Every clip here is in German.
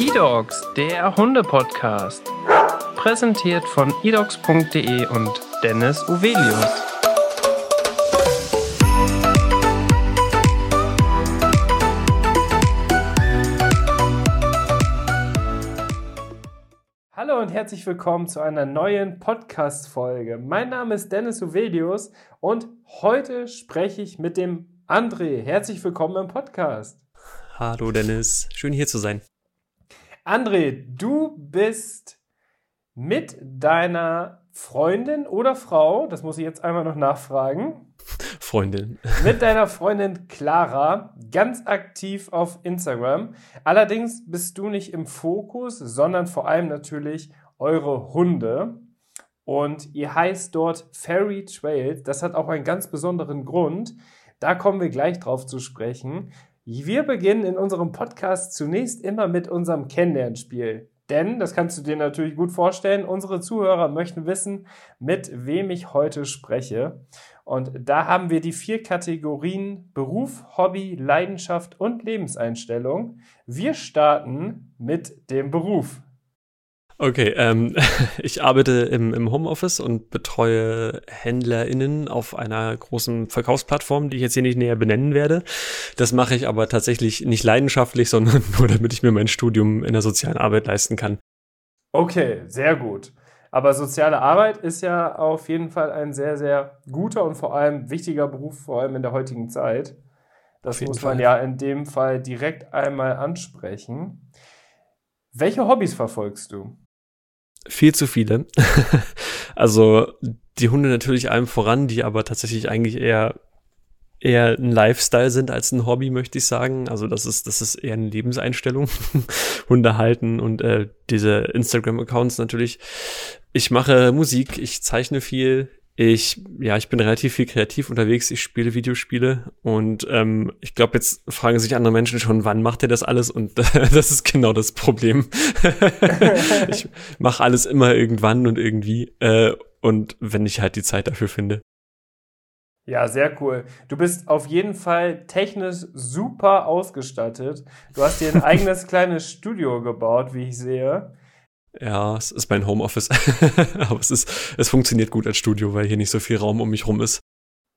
eDogs, der Hunde-Podcast. Präsentiert von edogs.de und Dennis Uvelius. Hallo und herzlich willkommen zu einer neuen Podcast-Folge. Mein Name ist Dennis Uvelius und heute spreche ich mit dem André. Herzlich willkommen im Podcast. Hallo Dennis, schön hier zu sein. André, du bist mit deiner Freundin oder Frau, das muss ich jetzt einmal noch nachfragen. Freundin. Mit deiner Freundin Clara ganz aktiv auf Instagram. Allerdings bist du nicht im Fokus, sondern vor allem natürlich eure Hunde. Und ihr heißt dort Fairy Trails. Das hat auch einen ganz besonderen Grund. Da kommen wir gleich drauf zu sprechen. Wir beginnen in unserem Podcast zunächst immer mit unserem Kennenlernspiel. Denn, das kannst du dir natürlich gut vorstellen, unsere Zuhörer möchten wissen, mit wem ich heute spreche. Und da haben wir die vier Kategorien Beruf, Hobby, Leidenschaft und Lebenseinstellung. Wir starten mit dem Beruf. Okay, ähm, ich arbeite im, im Homeoffice und betreue HändlerInnen auf einer großen Verkaufsplattform, die ich jetzt hier nicht näher benennen werde. Das mache ich aber tatsächlich nicht leidenschaftlich, sondern nur damit ich mir mein Studium in der sozialen Arbeit leisten kann. Okay, sehr gut. Aber soziale Arbeit ist ja auf jeden Fall ein sehr, sehr guter und vor allem wichtiger Beruf, vor allem in der heutigen Zeit. Das muss man Fall. ja in dem Fall direkt einmal ansprechen. Welche Hobbys verfolgst du? Viel zu viele. also die Hunde natürlich allem voran, die aber tatsächlich eigentlich eher eher ein Lifestyle sind als ein Hobby, möchte ich sagen. Also das ist, das ist eher eine Lebenseinstellung. Hunde halten und äh, diese Instagram-Accounts natürlich. Ich mache Musik, ich zeichne viel, ich, ja, ich bin relativ viel kreativ unterwegs. Ich spiele Videospiele und ähm, ich glaube, jetzt fragen sich andere Menschen schon, wann macht er das alles? Und das ist genau das Problem. ich mache alles immer irgendwann und irgendwie äh, und wenn ich halt die Zeit dafür finde. Ja, sehr cool. Du bist auf jeden Fall technisch super ausgestattet. Du hast dir ein eigenes kleines Studio gebaut, wie ich sehe. Ja, es ist mein Homeoffice. Aber es ist, es funktioniert gut als Studio, weil hier nicht so viel Raum um mich rum ist.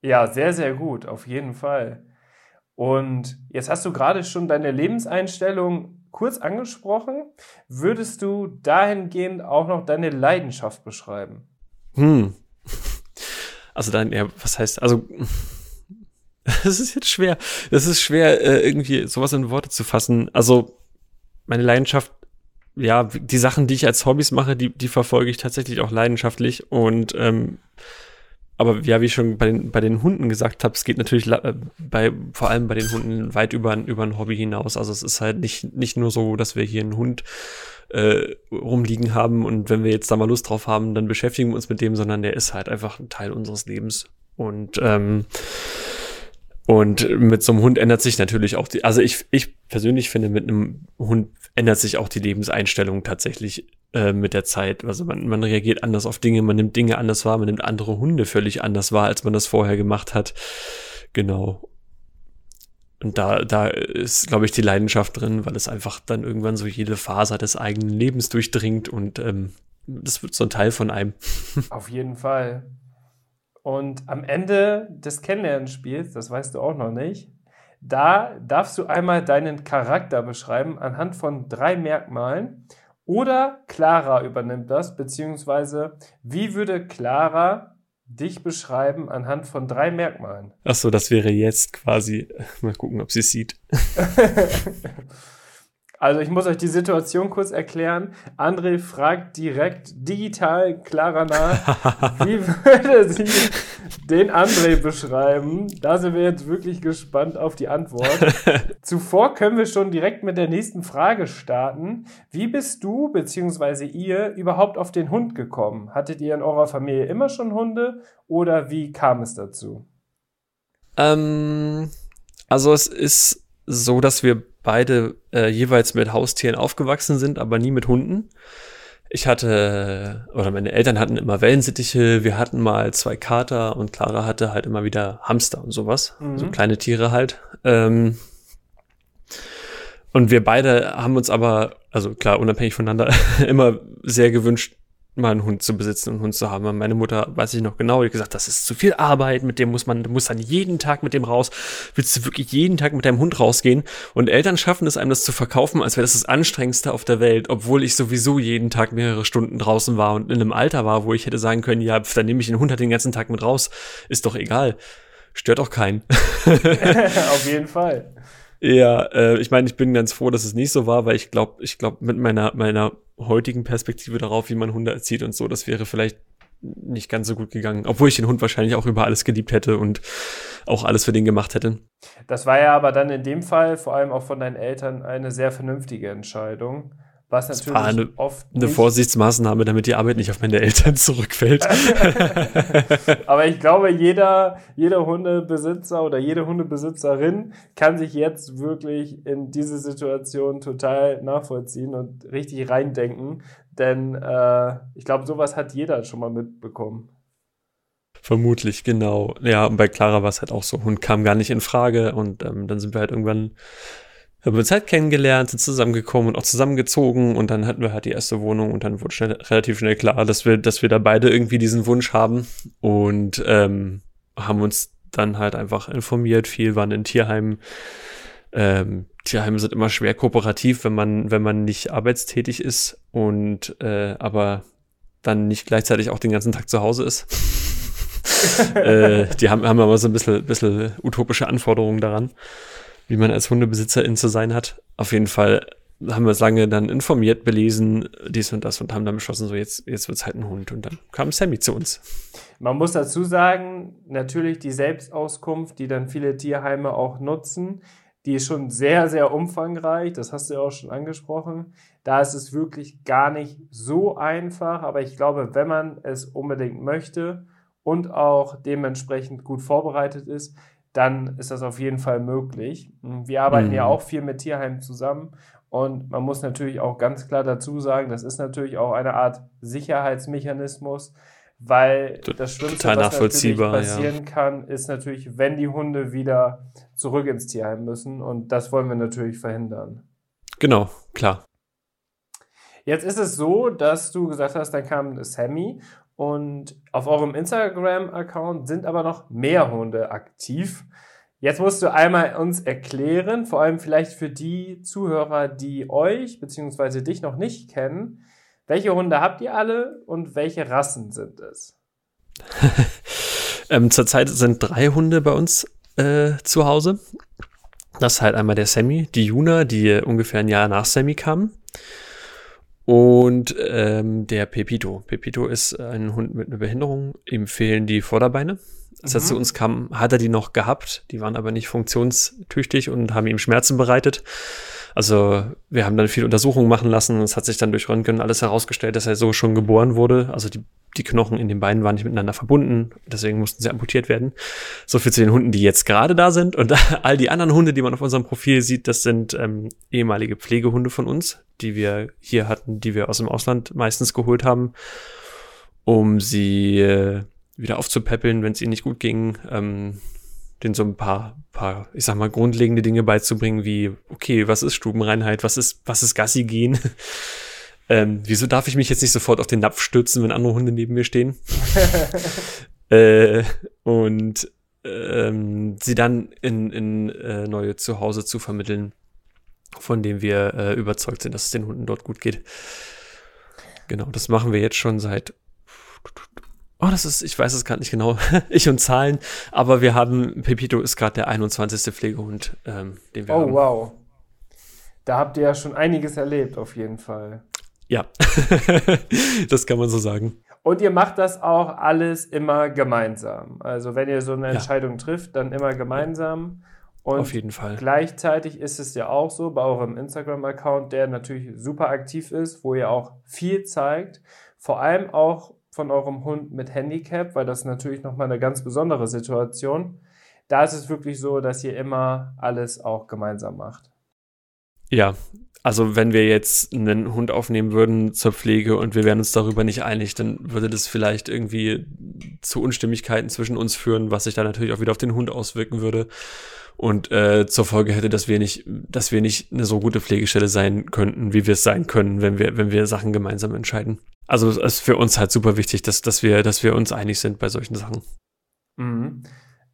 Ja, sehr, sehr gut, auf jeden Fall. Und jetzt hast du gerade schon deine Lebenseinstellung kurz angesprochen. Würdest du dahingehend auch noch deine Leidenschaft beschreiben? Hm. Also dann, ja, was heißt, also das ist jetzt schwer. Das ist schwer, äh, irgendwie sowas in Worte zu fassen. Also meine Leidenschaft ja, die Sachen, die ich als Hobbys mache, die, die verfolge ich tatsächlich auch leidenschaftlich. Und ähm, aber ja, wie ich schon bei den, bei den Hunden gesagt habe, es geht natürlich äh, bei, vor allem bei den Hunden weit über, über ein Hobby hinaus. Also es ist halt nicht, nicht nur so, dass wir hier einen Hund äh, rumliegen haben und wenn wir jetzt da mal Lust drauf haben, dann beschäftigen wir uns mit dem, sondern der ist halt einfach ein Teil unseres Lebens. Und ähm, und mit so einem Hund ändert sich natürlich auch die, also ich, ich persönlich finde, mit einem Hund ändert sich auch die Lebenseinstellung tatsächlich äh, mit der Zeit. Also man, man reagiert anders auf Dinge, man nimmt Dinge anders wahr, man nimmt andere Hunde völlig anders wahr, als man das vorher gemacht hat. Genau. Und da, da ist, glaube ich, die Leidenschaft drin, weil es einfach dann irgendwann so jede Faser des eigenen Lebens durchdringt und ähm, das wird so ein Teil von einem. Auf jeden Fall. Und am Ende des Kennenlernspiels, das weißt du auch noch nicht, da darfst du einmal deinen Charakter beschreiben anhand von drei Merkmalen. Oder Clara übernimmt das, beziehungsweise wie würde Clara dich beschreiben anhand von drei Merkmalen? Ach so, das wäre jetzt quasi. Mal gucken, ob sie es sieht. Also ich muss euch die Situation kurz erklären. André fragt direkt digital Clara nach, wie würde sie den André beschreiben? Da sind wir jetzt wirklich gespannt auf die Antwort. Zuvor können wir schon direkt mit der nächsten Frage starten. Wie bist du bzw. ihr überhaupt auf den Hund gekommen? Hattet ihr in eurer Familie immer schon Hunde oder wie kam es dazu? Ähm, also es ist so, dass wir beide äh, jeweils mit Haustieren aufgewachsen sind, aber nie mit Hunden. Ich hatte, oder meine Eltern hatten immer Wellensittiche, wir hatten mal zwei Kater und Clara hatte halt immer wieder Hamster und sowas. Mhm. So kleine Tiere halt. Ähm, und wir beide haben uns aber, also klar, unabhängig voneinander, immer sehr gewünscht, mal einen Hund zu besitzen und einen Hund zu haben. meine Mutter, weiß ich noch genau, die hat gesagt, das ist zu viel Arbeit, mit dem muss man, du musst dann jeden Tag mit dem raus. Willst du wirklich jeden Tag mit deinem Hund rausgehen? Und Eltern schaffen es einem, das zu verkaufen, als wäre das das Anstrengendste auf der Welt, obwohl ich sowieso jeden Tag mehrere Stunden draußen war und in einem Alter war, wo ich hätte sagen können, ja, dann nehme ich den Hund halt den ganzen Tag mit raus. Ist doch egal. Stört auch keinen. auf jeden Fall. Ja, äh, ich meine, ich bin ganz froh, dass es nicht so war, weil ich glaube, ich glaube, mit meiner, meiner heutigen Perspektive darauf, wie man Hunde erzieht und so, das wäre vielleicht nicht ganz so gut gegangen, obwohl ich den Hund wahrscheinlich auch über alles geliebt hätte und auch alles für den gemacht hätte. Das war ja aber dann in dem Fall vor allem auch von deinen Eltern eine sehr vernünftige Entscheidung. Was natürlich das war eine, oft eine Vorsichtsmaßnahme, damit die Arbeit nicht auf meine Eltern zurückfällt. Aber ich glaube, jeder, jeder Hundebesitzer oder jede Hundebesitzerin kann sich jetzt wirklich in diese Situation total nachvollziehen und richtig reindenken. Denn äh, ich glaube, sowas hat jeder schon mal mitbekommen. Vermutlich, genau. Ja, und bei Clara war es halt auch so. Hund kam gar nicht in Frage und ähm, dann sind wir halt irgendwann haben wir uns halt kennengelernt, sind zusammengekommen und auch zusammengezogen und dann hatten wir halt die erste Wohnung und dann wurde schnell, relativ schnell klar, dass wir, dass wir da beide irgendwie diesen Wunsch haben und ähm, haben uns dann halt einfach informiert, viel waren in Tierheimen. Ähm, Tierheime sind immer schwer kooperativ, wenn man, wenn man nicht arbeitstätig ist und äh, aber dann nicht gleichzeitig auch den ganzen Tag zu Hause ist. äh, die haben, haben aber so ein bisschen, bisschen utopische Anforderungen daran wie man als Hundebesitzerin zu sein hat. Auf jeden Fall haben wir es lange dann informiert, belesen, dies und das und haben dann beschlossen, so jetzt, jetzt wird es halt ein Hund. Und dann kam Sammy zu uns. Man muss dazu sagen, natürlich die Selbstauskunft, die dann viele Tierheime auch nutzen, die ist schon sehr, sehr umfangreich. Das hast du ja auch schon angesprochen. Da ist es wirklich gar nicht so einfach. Aber ich glaube, wenn man es unbedingt möchte und auch dementsprechend gut vorbereitet ist, dann ist das auf jeden Fall möglich. Wir arbeiten mhm. ja auch viel mit Tierheimen zusammen und man muss natürlich auch ganz klar dazu sagen, das ist natürlich auch eine Art Sicherheitsmechanismus, weil das Schlimmste, was natürlich passieren ja. kann, ist natürlich, wenn die Hunde wieder zurück ins Tierheim müssen und das wollen wir natürlich verhindern. Genau, klar. Jetzt ist es so, dass du gesagt hast, dann kam Sammy und auf eurem Instagram-Account sind aber noch mehr Hunde aktiv. Jetzt musst du einmal uns erklären, vor allem vielleicht für die Zuhörer, die euch bzw. dich noch nicht kennen, welche Hunde habt ihr alle und welche Rassen sind es? ähm, zurzeit sind drei Hunde bei uns äh, zu Hause. Das ist halt einmal der Sammy, die Juna, die ungefähr ein Jahr nach Sammy kam und ähm, der Pepito. Pepito ist ein Hund mit einer Behinderung. Ihm fehlen die Vorderbeine. Als er mhm. zu uns kam, hat er die noch gehabt. Die waren aber nicht funktionstüchtig und haben ihm Schmerzen bereitet. Also wir haben dann viel Untersuchungen machen lassen. Es hat sich dann durch Röntgen alles herausgestellt, dass er so schon geboren wurde. Also die, die Knochen in den Beinen waren nicht miteinander verbunden. Deswegen mussten sie amputiert werden. So viel zu den Hunden, die jetzt gerade da sind. Und all die anderen Hunde, die man auf unserem Profil sieht, das sind ähm, ehemalige Pflegehunde von uns, die wir hier hatten, die wir aus dem Ausland meistens geholt haben, um sie äh, wieder aufzupäppeln, wenn es ihnen nicht gut ging. Ähm, den so ein paar, paar, ich sag mal, grundlegende Dinge beizubringen, wie, okay, was ist Stubenreinheit, was ist, was ist Gassi gehen? ähm, wieso darf ich mich jetzt nicht sofort auf den Napf stürzen, wenn andere Hunde neben mir stehen? äh, und ähm, sie dann in, in äh, neue Zuhause zu vermitteln, von dem wir äh, überzeugt sind, dass es den Hunden dort gut geht. Genau, das machen wir jetzt schon seit Oh, das ist, ich weiß es gerade nicht genau, ich und Zahlen, aber wir haben, Pepito ist gerade der 21. Pflegehund, ähm, den wir oh, haben. Oh, wow. Da habt ihr ja schon einiges erlebt, auf jeden Fall. Ja, das kann man so sagen. Und ihr macht das auch alles immer gemeinsam. Also wenn ihr so eine Entscheidung ja. trifft, dann immer gemeinsam. Und Auf jeden Fall. Gleichzeitig ist es ja auch so bei eurem Instagram-Account, der natürlich super aktiv ist, wo ihr auch viel zeigt. Vor allem auch von eurem Hund mit Handicap, weil das ist natürlich nochmal eine ganz besondere Situation. Da ist es wirklich so, dass ihr immer alles auch gemeinsam macht. Ja, also wenn wir jetzt einen Hund aufnehmen würden zur Pflege und wir wären uns darüber nicht einig, dann würde das vielleicht irgendwie zu Unstimmigkeiten zwischen uns führen, was sich dann natürlich auch wieder auf den Hund auswirken würde. und äh, zur Folge hätte, dass wir nicht, dass wir nicht eine so gute Pflegestelle sein könnten, wie wir es sein können, wenn wir, wenn wir Sachen gemeinsam entscheiden. Also es ist für uns halt super wichtig, dass, dass wir, dass wir uns einig sind bei solchen Sachen. Mhm.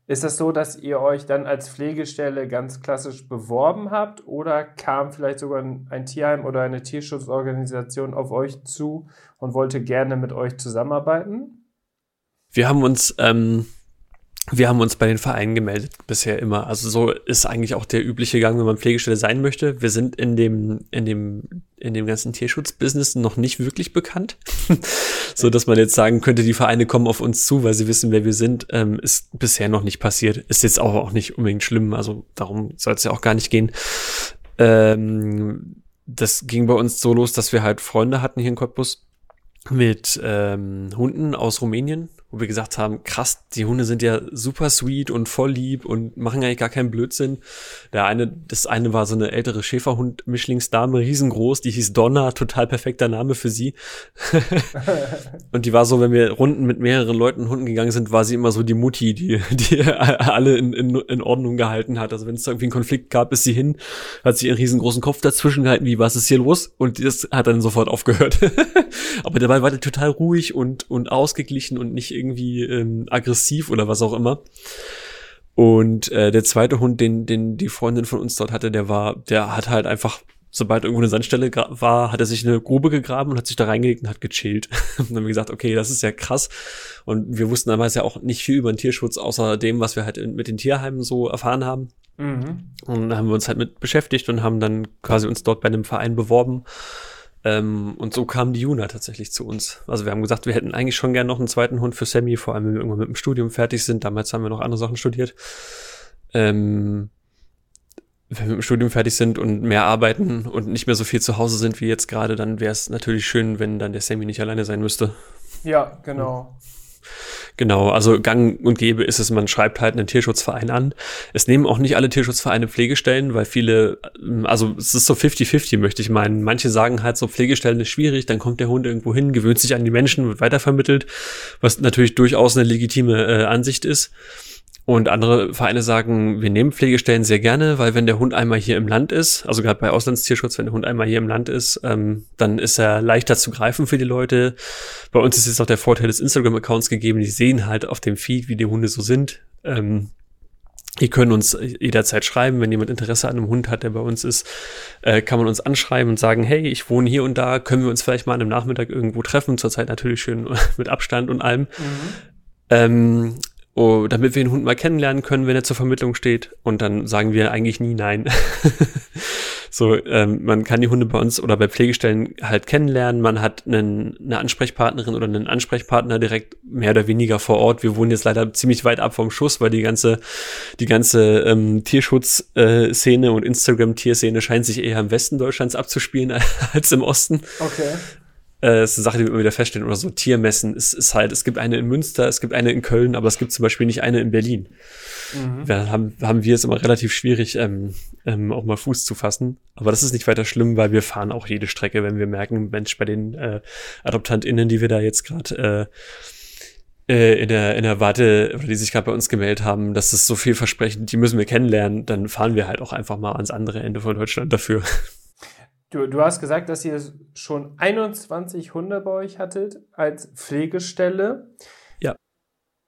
Ist das so, dass ihr euch dann als Pflegestelle ganz klassisch beworben habt oder kam vielleicht sogar ein Tierheim oder eine Tierschutzorganisation auf euch zu und wollte gerne mit euch zusammenarbeiten? Wir haben uns ähm, wir haben uns bei den Vereinen gemeldet bisher immer. Also so ist eigentlich auch der übliche Gang, wenn man Pflegestelle sein möchte. Wir sind in dem, in dem, in dem ganzen Tierschutzbusiness noch nicht wirklich bekannt. so dass man jetzt sagen könnte, die Vereine kommen auf uns zu, weil sie wissen, wer wir sind, ähm, ist bisher noch nicht passiert. Ist jetzt auch, auch nicht unbedingt schlimm. Also darum soll es ja auch gar nicht gehen. Ähm, das ging bei uns so los, dass wir halt Freunde hatten hier in Cottbus mit ähm, Hunden aus Rumänien wo wir gesagt haben, krass, die Hunde sind ja super sweet und voll lieb und machen eigentlich gar keinen Blödsinn. Der eine, das eine war so eine ältere Schäferhund-Mischlingsdame, riesengroß, die hieß Donna, total perfekter Name für sie. und die war so, wenn wir Runden mit mehreren Leuten Hunden gegangen sind, war sie immer so die Mutti, die, die alle in, in, in Ordnung gehalten hat. Also wenn es irgendwie einen Konflikt gab, ist sie hin, hat sie ihren riesengroßen Kopf dazwischen gehalten, wie, was ist hier los? Und das hat dann sofort aufgehört. Aber dabei war der total ruhig und, und ausgeglichen und nicht irgendwie ähm, aggressiv oder was auch immer. Und äh, der zweite Hund, den, den die Freundin von uns dort hatte, der war, der hat halt einfach, sobald irgendwo eine Sandstelle war, hat er sich eine Grube gegraben und hat sich da reingelegt und hat gechillt. und dann haben wir gesagt, okay, das ist ja krass. Und wir wussten damals ja auch nicht viel über den Tierschutz, außer dem, was wir halt mit den Tierheimen so erfahren haben. Mhm. Und dann haben wir uns halt mit beschäftigt und haben dann quasi uns dort bei einem Verein beworben ähm, und so kam die Juna tatsächlich zu uns. Also wir haben gesagt, wir hätten eigentlich schon gern noch einen zweiten Hund für Sammy, vor allem wenn wir irgendwann mit dem Studium fertig sind. Damals haben wir noch andere Sachen studiert. Ähm, wenn wir mit dem Studium fertig sind und mehr arbeiten und nicht mehr so viel zu Hause sind wie jetzt gerade, dann wäre es natürlich schön, wenn dann der Sammy nicht alleine sein müsste. Ja, genau. Genau, also gang und gäbe ist es, man schreibt halt einen Tierschutzverein an. Es nehmen auch nicht alle Tierschutzvereine Pflegestellen, weil viele, ähm, also es ist so 50-50, möchte ich meinen. Manche sagen halt so, Pflegestellen ist schwierig, dann kommt der Hund irgendwo hin, gewöhnt sich an die Menschen, wird weitervermittelt, was natürlich durchaus eine legitime äh, Ansicht ist. Und andere Vereine sagen, wir nehmen Pflegestellen sehr gerne, weil wenn der Hund einmal hier im Land ist, also gerade bei Auslandstierschutz, wenn der Hund einmal hier im Land ist, ähm, dann ist er leichter zu greifen für die Leute. Bei uns ist jetzt auch der Vorteil des Instagram-Accounts gegeben, die sehen halt auf dem Feed, wie die Hunde so sind. Ähm, Ihr könnt uns jederzeit schreiben, wenn jemand Interesse an einem Hund hat, der bei uns ist, äh, kann man uns anschreiben und sagen, hey, ich wohne hier und da, können wir uns vielleicht mal an einem Nachmittag irgendwo treffen, zurzeit natürlich schön mit Abstand und allem. Mhm. Ähm, oh, damit wir den Hund mal kennenlernen können, wenn er zur Vermittlung steht. Und dann sagen wir eigentlich nie nein. so, ähm, man kann die Hunde bei uns oder bei Pflegestellen halt kennenlernen. Man hat einen, eine Ansprechpartnerin oder einen Ansprechpartner direkt mehr oder weniger vor Ort. Wir wohnen jetzt leider ziemlich weit ab vom Schuss, weil die ganze, die ganze ähm, Tierschutzszene äh, und Instagram-Tierszene scheint sich eher im Westen Deutschlands abzuspielen als im Osten. Okay. Äh, ist eine Sache, die wir immer wieder feststellen. Oder so Tiermessen. Es ist halt, es gibt eine in Münster, es gibt eine in Köln, aber es gibt zum Beispiel nicht eine in Berlin. Mhm. Da haben, haben wir es immer relativ schwierig, ähm, ähm, auch mal Fuß zu fassen. Aber das ist nicht weiter schlimm, weil wir fahren auch jede Strecke, wenn wir merken, Mensch, bei den äh, AdoptantInnen, die wir da jetzt gerade äh, äh, in der, in der Warte, oder die sich gerade bei uns gemeldet haben, dass es so vielversprechend, die müssen wir kennenlernen, dann fahren wir halt auch einfach mal ans andere Ende von Deutschland dafür. Du, du hast gesagt, dass ihr schon 21 Hunde bei euch hattet als Pflegestelle. Ja.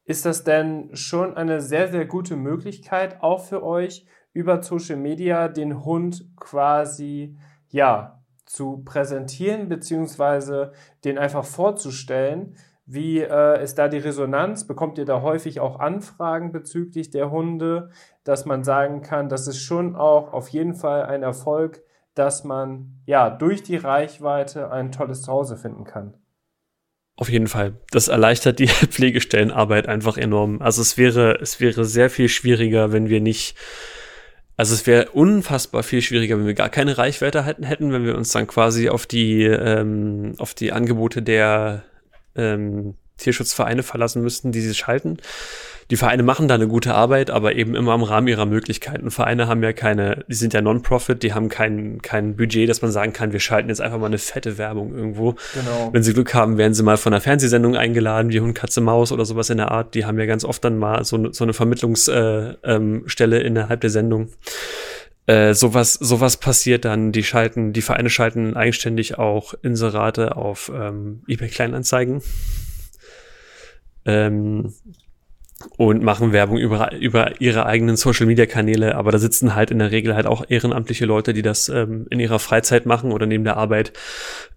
Ist das denn schon eine sehr, sehr gute Möglichkeit, auch für euch über Social Media den Hund quasi, ja, zu präsentieren, beziehungsweise den einfach vorzustellen? Wie äh, ist da die Resonanz? Bekommt ihr da häufig auch Anfragen bezüglich der Hunde, dass man sagen kann, das ist schon auch auf jeden Fall ein Erfolg, dass man ja durch die Reichweite ein tolles Zuhause finden kann. Auf jeden Fall. Das erleichtert die Pflegestellenarbeit einfach enorm. Also es wäre, es wäre sehr viel schwieriger, wenn wir nicht, also es wäre unfassbar viel schwieriger, wenn wir gar keine Reichweite hätten, wenn wir uns dann quasi auf die, ähm, auf die Angebote der ähm, Tierschutzvereine verlassen müssten, die sie schalten. Die Vereine machen da eine gute Arbeit, aber eben immer im Rahmen ihrer Möglichkeiten. Vereine haben ja keine, die sind ja Non-Profit, die haben kein, kein Budget, dass man sagen kann, wir schalten jetzt einfach mal eine fette Werbung irgendwo. Genau. Wenn sie Glück haben, werden sie mal von einer Fernsehsendung eingeladen, wie Hund, Katze, Maus oder sowas in der Art. Die haben ja ganz oft dann mal so, so eine Vermittlungsstelle äh, ähm, innerhalb der Sendung. Äh, sowas, sowas passiert dann, die schalten, die Vereine schalten eigenständig auch Inserate auf ähm, eBay Kleinanzeigen. Ähm, und machen Werbung über, über ihre eigenen Social Media Kanäle, aber da sitzen halt in der Regel halt auch ehrenamtliche Leute, die das ähm, in ihrer Freizeit machen oder neben der Arbeit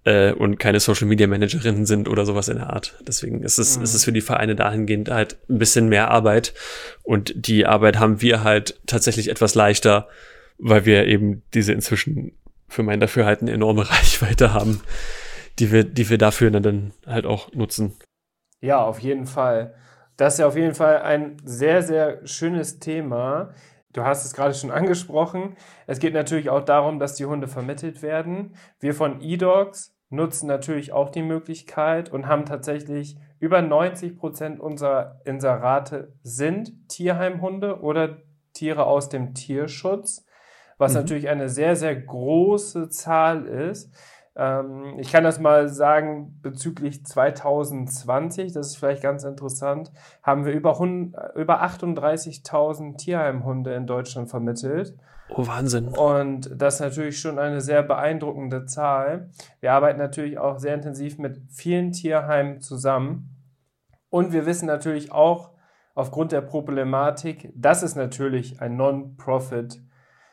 äh, und keine Social Media Managerinnen sind oder sowas in der Art. Deswegen ist es, mhm. ist es für die Vereine dahingehend halt ein bisschen mehr Arbeit und die Arbeit haben wir halt tatsächlich etwas leichter, weil wir eben diese inzwischen für mein Dafürhalten enorme Reichweite haben, die wir, die wir dafür dann halt auch nutzen. Ja, auf jeden Fall. Das ist ja auf jeden Fall ein sehr, sehr schönes Thema. Du hast es gerade schon angesprochen. Es geht natürlich auch darum, dass die Hunde vermittelt werden. Wir von eDogs nutzen natürlich auch die Möglichkeit und haben tatsächlich über 90 Prozent unserer Inserate sind Tierheimhunde oder Tiere aus dem Tierschutz was mhm. natürlich eine sehr, sehr große Zahl ist. Ähm, ich kann das mal sagen, bezüglich 2020, das ist vielleicht ganz interessant, haben wir über, über 38.000 Tierheimhunde in Deutschland vermittelt. Oh, Wahnsinn. Und das ist natürlich schon eine sehr beeindruckende Zahl. Wir arbeiten natürlich auch sehr intensiv mit vielen Tierheimen zusammen. Und wir wissen natürlich auch aufgrund der Problematik, dass es natürlich ein Non-Profit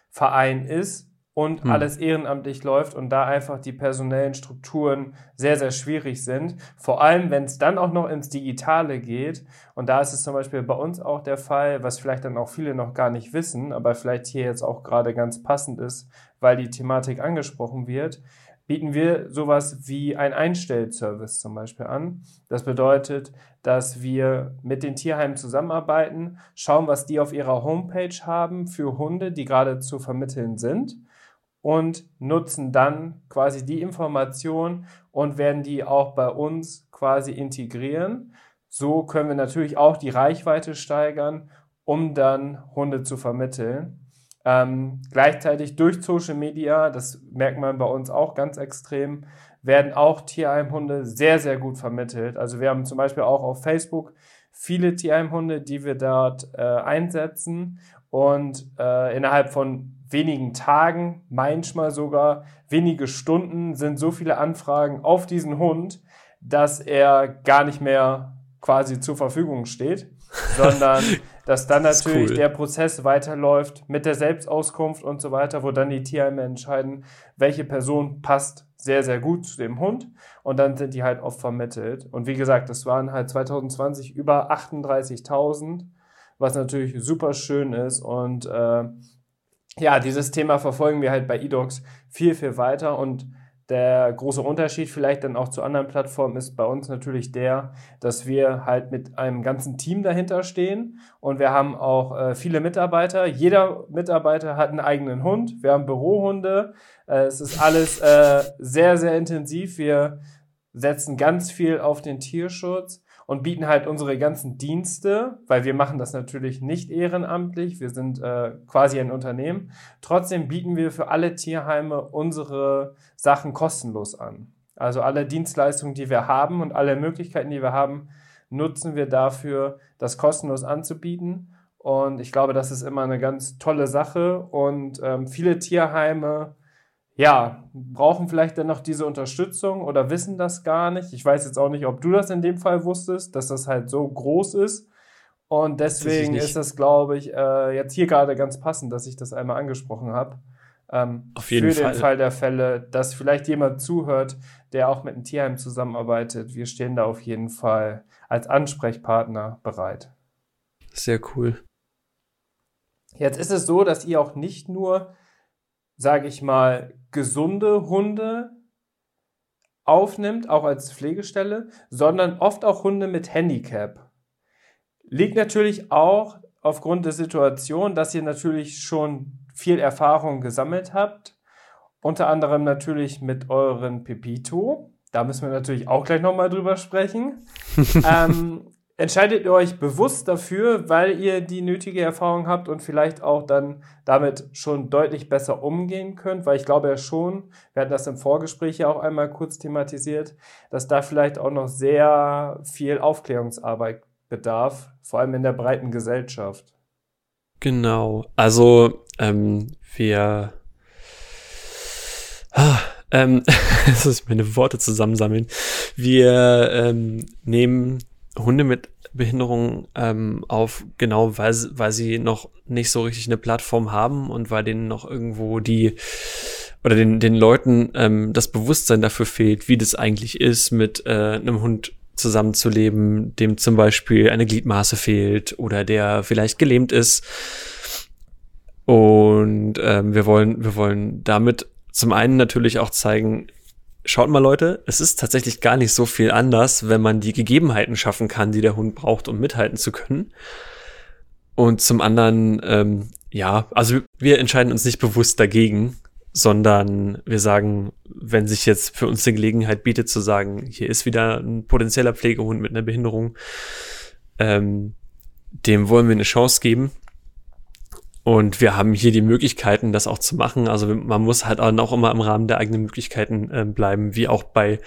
Verein ist und hm. alles ehrenamtlich läuft und da einfach die personellen Strukturen sehr, sehr schwierig sind. Vor allem, wenn es dann auch noch ins Digitale geht. Und da ist es zum Beispiel bei uns auch der Fall, was vielleicht dann auch viele noch gar nicht wissen, aber vielleicht hier jetzt auch gerade ganz passend ist, weil die Thematik angesprochen wird bieten wir sowas wie ein Einstellservice zum Beispiel an. Das bedeutet, dass wir mit den Tierheimen zusammenarbeiten, schauen, was die auf ihrer Homepage haben für Hunde, die gerade zu vermitteln sind und nutzen dann quasi die Information und werden die auch bei uns quasi integrieren. So können wir natürlich auch die Reichweite steigern, um dann Hunde zu vermitteln. Ähm, gleichzeitig durch Social Media, das merkt man bei uns auch ganz extrem, werden auch Tierheimhunde sehr, sehr gut vermittelt. Also wir haben zum Beispiel auch auf Facebook viele Tierheimhunde, die wir dort äh, einsetzen und äh, innerhalb von wenigen Tagen, manchmal sogar wenige Stunden sind so viele Anfragen auf diesen Hund, dass er gar nicht mehr quasi zur Verfügung steht, sondern dass dann das natürlich cool. der Prozess weiterläuft mit der Selbstauskunft und so weiter, wo dann die Tierheime entscheiden, welche Person passt sehr, sehr gut zu dem Hund und dann sind die halt oft vermittelt. Und wie gesagt, das waren halt 2020 über 38.000, was natürlich super schön ist und äh, ja, dieses Thema verfolgen wir halt bei eDocs viel, viel weiter und der große Unterschied vielleicht dann auch zu anderen Plattformen ist bei uns natürlich der, dass wir halt mit einem ganzen Team dahinter stehen und wir haben auch äh, viele Mitarbeiter. Jeder Mitarbeiter hat einen eigenen Hund. Wir haben Bürohunde. Äh, es ist alles äh, sehr, sehr intensiv. Wir setzen ganz viel auf den Tierschutz und bieten halt unsere ganzen Dienste, weil wir machen das natürlich nicht ehrenamtlich, wir sind äh, quasi ein Unternehmen. Trotzdem bieten wir für alle Tierheime unsere Sachen kostenlos an. Also alle Dienstleistungen, die wir haben und alle Möglichkeiten, die wir haben, nutzen wir dafür, das kostenlos anzubieten. Und ich glaube, das ist immer eine ganz tolle Sache. Und ähm, viele Tierheime ja, brauchen vielleicht dann noch diese Unterstützung oder wissen das gar nicht. Ich weiß jetzt auch nicht, ob du das in dem Fall wusstest, dass das halt so groß ist. Und deswegen ist das, glaube ich, äh, jetzt hier gerade ganz passend, dass ich das einmal angesprochen habe. Ähm, Auf jeden für Fall. den Fall der Fälle, dass vielleicht jemand zuhört, der auch mit einem Tierheim zusammenarbeitet. Wir stehen da auf jeden Fall als Ansprechpartner bereit. Sehr cool. Jetzt ist es so, dass ihr auch nicht nur sage ich mal, gesunde Hunde aufnimmt, auch als Pflegestelle, sondern oft auch Hunde mit Handicap. Liegt natürlich auch aufgrund der Situation, dass ihr natürlich schon viel Erfahrung gesammelt habt, unter anderem natürlich mit euren Pepito. da müssen wir natürlich auch gleich nochmal drüber sprechen. ähm, entscheidet ihr euch bewusst dafür, weil ihr die nötige Erfahrung habt und vielleicht auch dann damit schon deutlich besser umgehen könnt? Weil ich glaube ja schon, wir hatten das im Vorgespräch ja auch einmal kurz thematisiert, dass da vielleicht auch noch sehr viel Aufklärungsarbeit bedarf, vor allem in der breiten Gesellschaft. Genau, also ähm, wir ah, ähm, das ist meine Worte zusammensammeln. Wir ähm, nehmen Hunde mit Behinderung ähm, auf, genau weil, weil sie noch nicht so richtig eine Plattform haben und weil denen noch irgendwo die oder den, den Leuten ähm, das Bewusstsein dafür fehlt, wie das eigentlich ist, mit äh, einem Hund zusammenzuleben, dem zum Beispiel eine Gliedmaße fehlt oder der vielleicht gelähmt ist. Und ähm, wir wollen, wir wollen damit zum einen natürlich auch zeigen, schaut mal Leute, es ist tatsächlich gar nicht so viel anders, wenn man die Gegebenheiten schaffen kann, die der Hund braucht, um mithalten zu können. Und zum anderen, ähm, ja, also wir entscheiden uns nicht bewusst dagegen, sondern wir sagen, wenn sich jetzt für uns die Gelegenheit bietet zu sagen, hier ist wieder ein potenzieller Pflegehund mit einer Behinderung, ähm, dem wollen wir eine Chance geben und wir haben hier die Möglichkeiten, das auch zu machen. Also man muss halt auch immer im Rahmen der eigenen Möglichkeiten äh, bleiben, wie auch bei,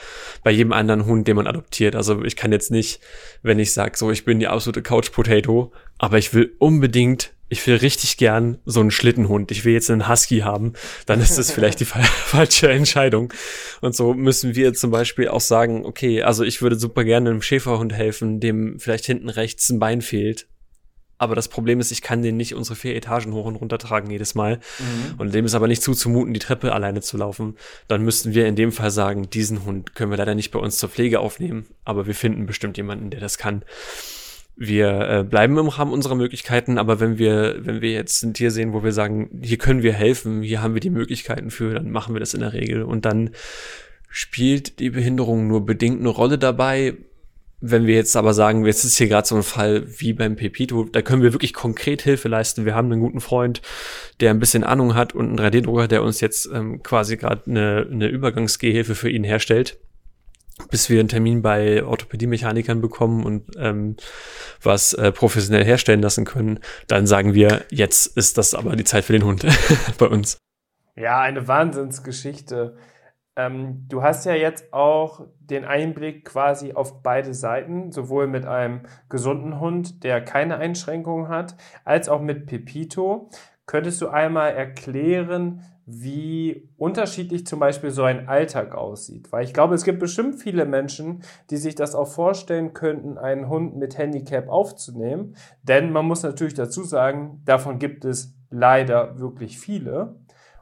bei jedem anderen Hund, den man adoptiert. Also ich kann jetzt nicht, wenn ich sage, so ich bin die absolute Couch Potato, aber ich will unbedingt, ich will richtig gern so einen Schlittenhund. Ich will jetzt einen Husky haben, dann ist das vielleicht die falsche Entscheidung. Und so müssen wir zum Beispiel auch sagen, okay, also ich würde super gerne einem Schäferhund helfen, dem vielleicht hinten rechts ein Bein fehlt aber das Problem ist, ich kann den nicht unsere vier Etagen hoch und runter tragen jedes Mal. Mhm. Und dem ist aber nicht zuzumuten, die Treppe alleine zu laufen. Dann müssten wir in dem Fall sagen, diesen Hund können wir leider nicht bei uns zur Pflege aufnehmen, aber wir finden bestimmt jemanden, der das kann. Wir äh, bleiben im Rahmen unserer Möglichkeiten, aber wenn wir, wenn wir jetzt ein Tier sehen, wo wir sagen, hier können wir helfen, hier haben wir die Möglichkeiten für, dann machen wir das in der Regel. Und dann spielt die Behinderung nur bedingt eine Rolle dabei, wenn wir jetzt aber sagen, jetzt ist hier gerade so ein Fall wie beim Pepito, da können wir wirklich konkret Hilfe leisten. Wir haben einen guten Freund, der ein bisschen Ahnung hat und einen 3D-Drucker, der uns jetzt ähm, quasi gerade eine, eine Übergangsgehhilfe für ihn herstellt, bis wir einen Termin bei Orthopädie-Mechanikern bekommen und ähm, was äh, professionell herstellen lassen können. Dann sagen wir, jetzt ist das aber die Zeit für den Hund bei uns. Ja, eine Wahnsinnsgeschichte. Ähm, du hast ja jetzt auch den Einblick quasi auf beide Seiten, sowohl mit einem gesunden Hund, der keine Einschränkungen hat, als auch mit Pepito. Könntest du einmal erklären, wie unterschiedlich zum Beispiel so ein Alltag aussieht? Weil ich glaube, es gibt bestimmt viele Menschen, die sich das auch vorstellen könnten, einen Hund mit Handicap aufzunehmen. Denn man muss natürlich dazu sagen, davon gibt es leider wirklich viele.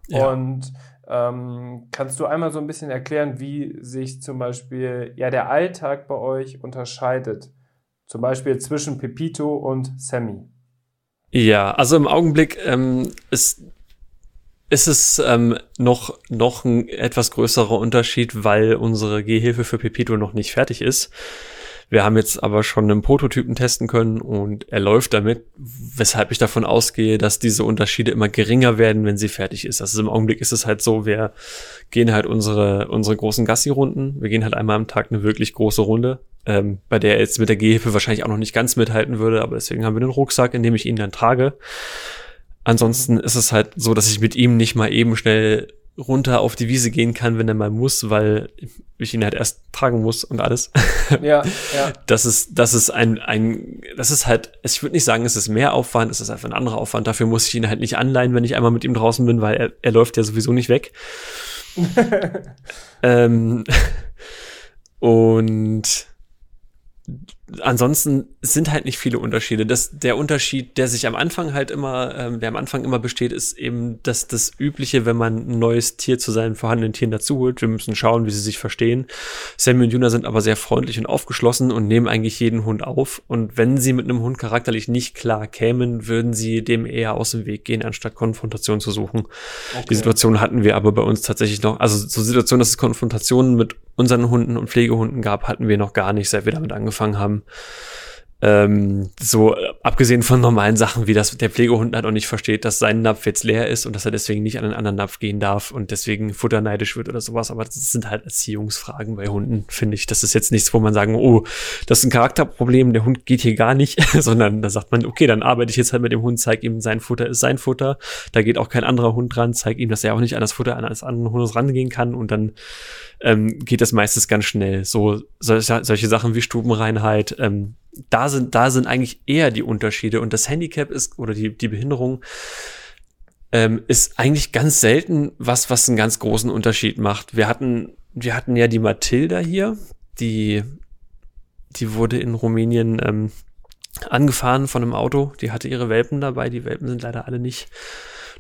Ja. Und ähm, kannst du einmal so ein bisschen erklären, wie sich zum Beispiel ja der Alltag bei euch unterscheidet? Zum Beispiel zwischen Pepito und Sammy. Ja, also im Augenblick ähm, ist, ist es ähm, noch, noch ein etwas größerer Unterschied, weil unsere Gehhilfe für Pepito noch nicht fertig ist. Wir haben jetzt aber schon einen Prototypen testen können und er läuft damit, weshalb ich davon ausgehe, dass diese Unterschiede immer geringer werden, wenn sie fertig ist. Also im Augenblick ist es halt so, wir gehen halt unsere, unsere großen Gassi-Runden. Wir gehen halt einmal am Tag eine wirklich große Runde, ähm, bei der er jetzt mit der Gehhilfe wahrscheinlich auch noch nicht ganz mithalten würde, aber deswegen haben wir einen Rucksack, in dem ich ihn dann trage. Ansonsten ist es halt so, dass ich mit ihm nicht mal eben schnell runter auf die Wiese gehen kann, wenn er mal muss, weil ich ihn halt erst tragen muss und alles. Ja, ja. Das ist, das ist ein, ein, das ist halt, ich würde nicht sagen, es ist mehr Aufwand, es ist einfach ein anderer Aufwand. Dafür muss ich ihn halt nicht anleihen, wenn ich einmal mit ihm draußen bin, weil er, er läuft ja sowieso nicht weg. ähm, und ansonsten sind halt nicht viele Unterschiede. Das, der Unterschied, der sich am Anfang halt immer, ähm, der am Anfang immer besteht, ist eben, dass das Übliche, wenn man ein neues Tier zu seinen vorhandenen Tieren dazuholt, wir müssen schauen, wie sie sich verstehen. Sammy und Juna sind aber sehr freundlich und aufgeschlossen und nehmen eigentlich jeden Hund auf. Und wenn sie mit einem Hund charakterlich nicht klar kämen, würden sie dem eher aus dem Weg gehen, anstatt Konfrontation zu suchen. Okay. Die Situation hatten wir aber bei uns tatsächlich noch, also so Situationen, dass es Konfrontationen mit unseren Hunden und Pflegehunden gab, hatten wir noch gar nicht, seit wir damit angefangen haben. Ähm, so, äh, abgesehen von normalen Sachen, wie das der Pflegehund halt auch nicht versteht, dass sein Napf jetzt leer ist und dass er deswegen nicht an einen anderen Napf gehen darf und deswegen futterneidisch wird oder sowas. Aber das sind halt Erziehungsfragen bei Hunden, finde ich. Das ist jetzt nichts, wo man sagen, oh, das ist ein Charakterproblem, der Hund geht hier gar nicht, sondern da sagt man, okay, dann arbeite ich jetzt halt mit dem Hund, zeig ihm, sein Futter ist sein Futter. Da geht auch kein anderer Hund dran, zeig ihm, dass er auch nicht an das Futter eines anderen Hundes rangehen kann und dann ähm, geht das meistens ganz schnell. So solche, solche Sachen wie Stubenreinheit, ähm, da sind, da sind eigentlich eher die Unterschiede. Und das Handicap ist, oder die, die Behinderung, ähm, ist eigentlich ganz selten was, was einen ganz großen Unterschied macht. Wir hatten, wir hatten ja die Mathilda hier, die, die wurde in Rumänien ähm, angefahren von einem Auto. Die hatte ihre Welpen dabei. Die Welpen sind leider alle nicht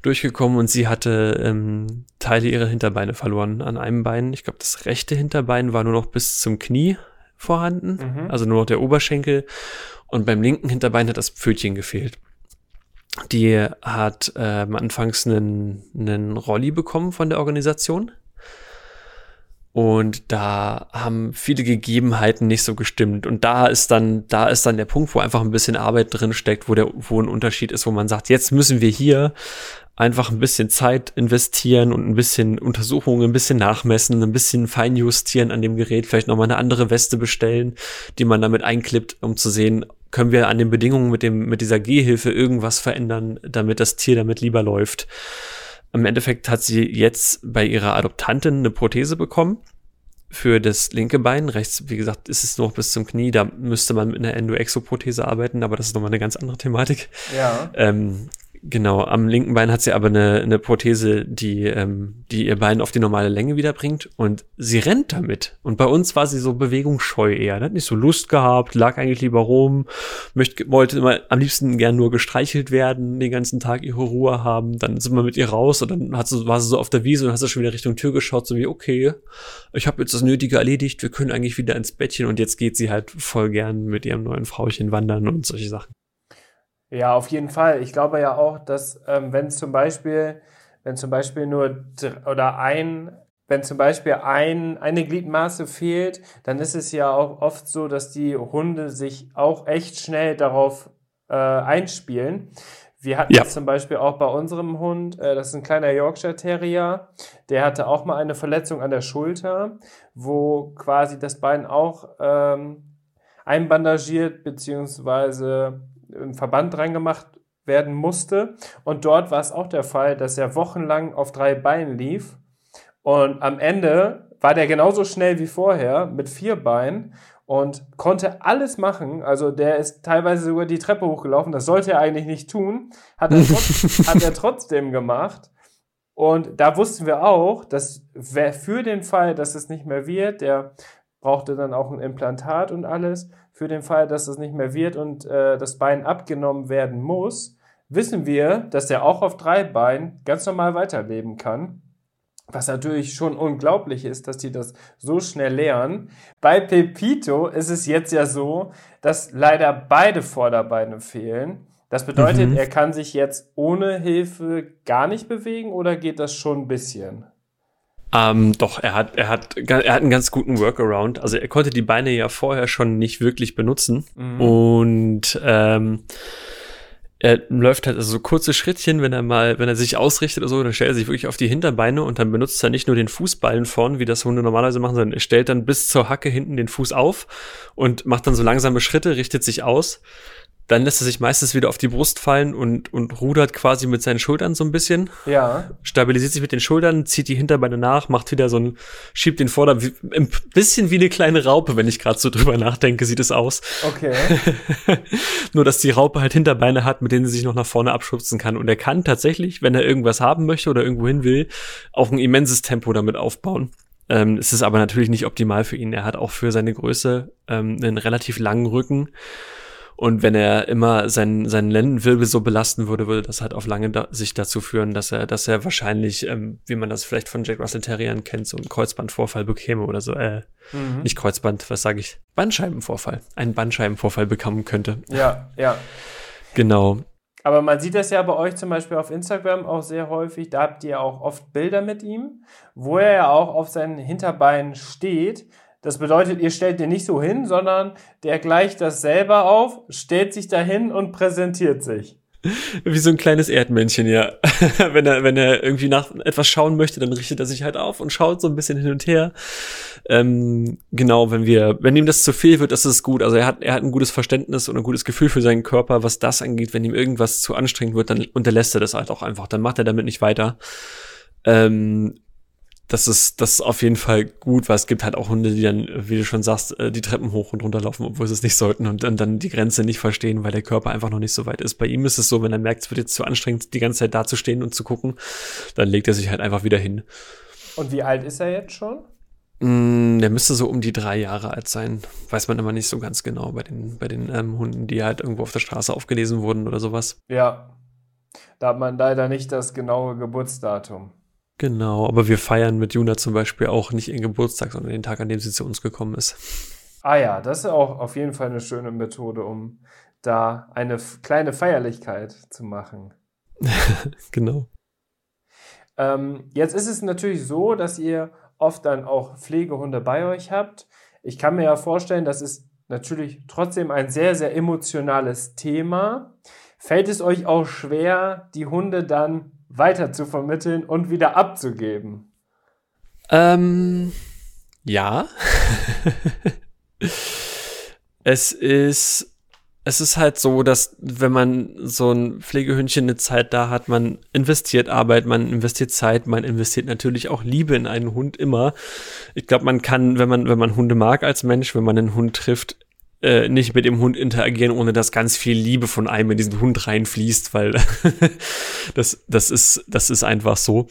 durchgekommen und sie hatte ähm, Teile ihrer Hinterbeine verloren an einem Bein. Ich glaube, das rechte Hinterbein war nur noch bis zum Knie vorhanden, mhm. also nur noch der Oberschenkel. Und beim linken Hinterbein hat das Pfötchen gefehlt. Die hat ähm, anfangs einen, einen Rolli bekommen von der Organisation. Und da haben viele Gegebenheiten nicht so gestimmt. Und da ist dann, da ist dann der Punkt, wo einfach ein bisschen Arbeit drin steckt, wo der, wo ein Unterschied ist, wo man sagt, jetzt müssen wir hier einfach ein bisschen Zeit investieren und ein bisschen Untersuchungen, ein bisschen nachmessen, ein bisschen feinjustieren an dem Gerät, vielleicht nochmal eine andere Weste bestellen, die man damit einklippt, um zu sehen, können wir an den Bedingungen mit dem, mit dieser Gehhilfe irgendwas verändern, damit das Tier damit lieber läuft. Im Endeffekt hat sie jetzt bei ihrer Adoptantin eine Prothese bekommen für das linke Bein. Rechts, wie gesagt, ist es noch bis zum Knie. Da müsste man mit einer Endo-Exo-Prothese arbeiten, aber das ist nochmal eine ganz andere Thematik. Ja. Ähm, Genau, am linken Bein hat sie aber eine, eine Prothese, die, ähm, die ihr Bein auf die normale Länge wiederbringt und sie rennt damit. Und bei uns war sie so bewegungsscheu eher, hat nicht so Lust gehabt, lag eigentlich lieber rum, möchte, wollte immer am liebsten gern nur gestreichelt werden, den ganzen Tag ihre Ruhe haben. Dann sind wir mit ihr raus und dann hat sie, war sie so auf der Wiese und hat sie schon wieder Richtung Tür geschaut, so wie, okay, ich habe jetzt das Nötige erledigt, wir können eigentlich wieder ins Bettchen und jetzt geht sie halt voll gern mit ihrem neuen Frauchen wandern und solche Sachen. Ja, auf jeden Fall. Ich glaube ja auch, dass ähm, wenn zum Beispiel, wenn zum Beispiel nur oder ein, wenn zum Beispiel ein, eine Gliedmaße fehlt, dann ist es ja auch oft so, dass die Hunde sich auch echt schnell darauf äh, einspielen. Wir hatten ja. zum Beispiel auch bei unserem Hund, äh, das ist ein kleiner Yorkshire Terrier, der hatte auch mal eine Verletzung an der Schulter, wo quasi das Bein auch ähm, einbandagiert beziehungsweise im Verband reingemacht werden musste. Und dort war es auch der Fall, dass er wochenlang auf drei Beinen lief. Und am Ende war der genauso schnell wie vorher mit vier Beinen und konnte alles machen. Also der ist teilweise sogar die Treppe hochgelaufen. Das sollte er eigentlich nicht tun. Hat er, trotz, hat er trotzdem gemacht. Und da wussten wir auch, dass für den Fall, dass es nicht mehr wird, der brauchte dann auch ein Implantat und alles für den Fall, dass es nicht mehr wird und äh, das Bein abgenommen werden muss, wissen wir, dass er auch auf drei Beinen ganz normal weiterleben kann. Was natürlich schon unglaublich ist, dass die das so schnell lernen. Bei Pepito ist es jetzt ja so, dass leider beide Vorderbeine fehlen. Das bedeutet, mhm. er kann sich jetzt ohne Hilfe gar nicht bewegen oder geht das schon ein bisschen? Ähm, doch, er hat, er hat, er hat einen ganz guten Workaround. Also er konnte die Beine ja vorher schon nicht wirklich benutzen. Mhm. Und ähm, er läuft halt also so kurze Schrittchen, wenn er mal, wenn er sich ausrichtet oder so, dann stellt er sich wirklich auf die Hinterbeine und dann benutzt er nicht nur den Fußballen vorn, wie das Hunde normalerweise machen, sondern er stellt dann bis zur Hacke hinten den Fuß auf und macht dann so langsame Schritte, richtet sich aus dann lässt er sich meistens wieder auf die Brust fallen und, und rudert quasi mit seinen Schultern so ein bisschen. Ja. Stabilisiert sich mit den Schultern, zieht die Hinterbeine nach, macht wieder so ein, schiebt den Vorder, ein bisschen wie eine kleine Raupe, wenn ich gerade so drüber nachdenke, sieht es aus. Okay. Nur, dass die Raupe halt Hinterbeine hat, mit denen sie sich noch nach vorne abschubsen kann. Und er kann tatsächlich, wenn er irgendwas haben möchte oder irgendwo hin will, auch ein immenses Tempo damit aufbauen. Ähm, es ist aber natürlich nicht optimal für ihn. Er hat auch für seine Größe ähm, einen relativ langen Rücken. Und wenn er immer seinen, seinen Lendenwirbel so belasten würde, würde das halt auf lange da Sicht dazu führen, dass er, dass er wahrscheinlich, ähm, wie man das vielleicht von Jack Russell Terriern kennt, so einen Kreuzbandvorfall bekäme oder so. Äh, mhm. Nicht Kreuzband, was sage ich? Bandscheibenvorfall. Einen Bandscheibenvorfall bekommen könnte. Ja, ja. Genau. Aber man sieht das ja bei euch zum Beispiel auf Instagram auch sehr häufig. Da habt ihr auch oft Bilder mit ihm, wo er ja auch auf seinen Hinterbeinen steht Das bedeutet, ihr stellt den nicht so hin, sondern der gleicht das selber auf, stellt sich dahin und präsentiert sich. Wie so ein kleines Erdmännchen, ja. wenn er, wenn er irgendwie nach etwas schauen möchte, dann richtet er sich halt auf und schaut so ein bisschen hin und her. Ähm, genau, wenn wir, wenn ihm das zu viel wird, das ist gut. Also er hat, er hat ein gutes Verständnis und ein gutes Gefühl für seinen Körper, was das angeht. Wenn ihm irgendwas zu anstrengend wird, dann unterlässt er das halt auch einfach. Dann macht er damit nicht weiter. Ähm, das ist, das ist auf jeden Fall gut, weil es gibt halt auch Hunde, die dann, wie du schon sagst, äh, die Treppen hoch und runter laufen, obwohl sie es nicht sollten und dann, dann die Grenze nicht verstehen, weil der Körper einfach noch nicht so weit ist. Bei ihm ist es so, wenn er merkt, es wird jetzt zu anstrengend, die ganze Zeit dazustehen und zu gucken, dann legt er sich halt einfach wieder hin. Und wie alt ist er jetzt schon? Mm, der müsste so um die drei Jahre alt sein. Weiß man immer nicht so ganz genau bei den, bei den ähm, Hunden, die halt irgendwo auf der Straße aufgelesen wurden oder sowas. Ja. Da hat man leider nicht das genaue Geburtsdatum. Genau, aber wir feiern mit Juna zum Beispiel auch nicht ihren Geburtstag, sondern den Tag, an dem sie zu uns gekommen ist. Ah ja, das ist auch auf jeden Fall eine schöne Methode, um da eine kleine Feierlichkeit zu machen. genau. Ähm, jetzt ist es natürlich so, dass ihr oft dann auch Pflegehunde bei euch habt. Ich kann mir ja vorstellen, das ist natürlich trotzdem ein sehr, sehr emotionales Thema. Fällt es euch auch schwer, die Hunde dann weiter zu vermitteln und wieder abzugeben? Ähm, ja. es ist es ist halt so, dass wenn man so ein Pflegehündchen eine Zeit da hat, man investiert Arbeit, man investiert Zeit, man investiert natürlich auch Liebe in einen Hund immer. Ich glaube, man kann, wenn man, wenn man Hunde mag als Mensch, wenn man einen Hund trifft, äh, nicht mit dem Hund interagieren, ohne dass ganz viel Liebe von einem in diesen Hund reinfließt, weil das, das ist, das ist einfach so.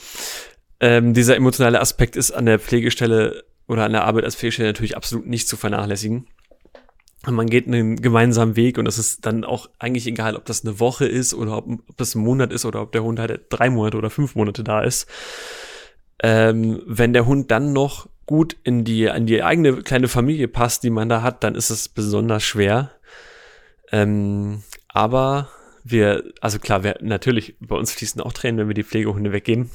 Ähm, dieser emotionale Aspekt ist an der Pflegestelle oder an der Arbeit als Pflegestelle natürlich absolut nicht zu vernachlässigen. Man geht einen gemeinsamen Weg und es ist dann auch eigentlich egal, ob das eine Woche ist oder ob, ob das ein Monat ist oder ob der Hund halt drei Monate oder fünf Monate da ist. Ähm, wenn der Hund dann noch gut in die, in die eigene kleine Familie passt, die man da hat, dann ist es besonders schwer. Ähm, aber wir, also klar, wir, natürlich, bei uns fließen auch Tränen, wenn wir die Pflegehunde weggeben.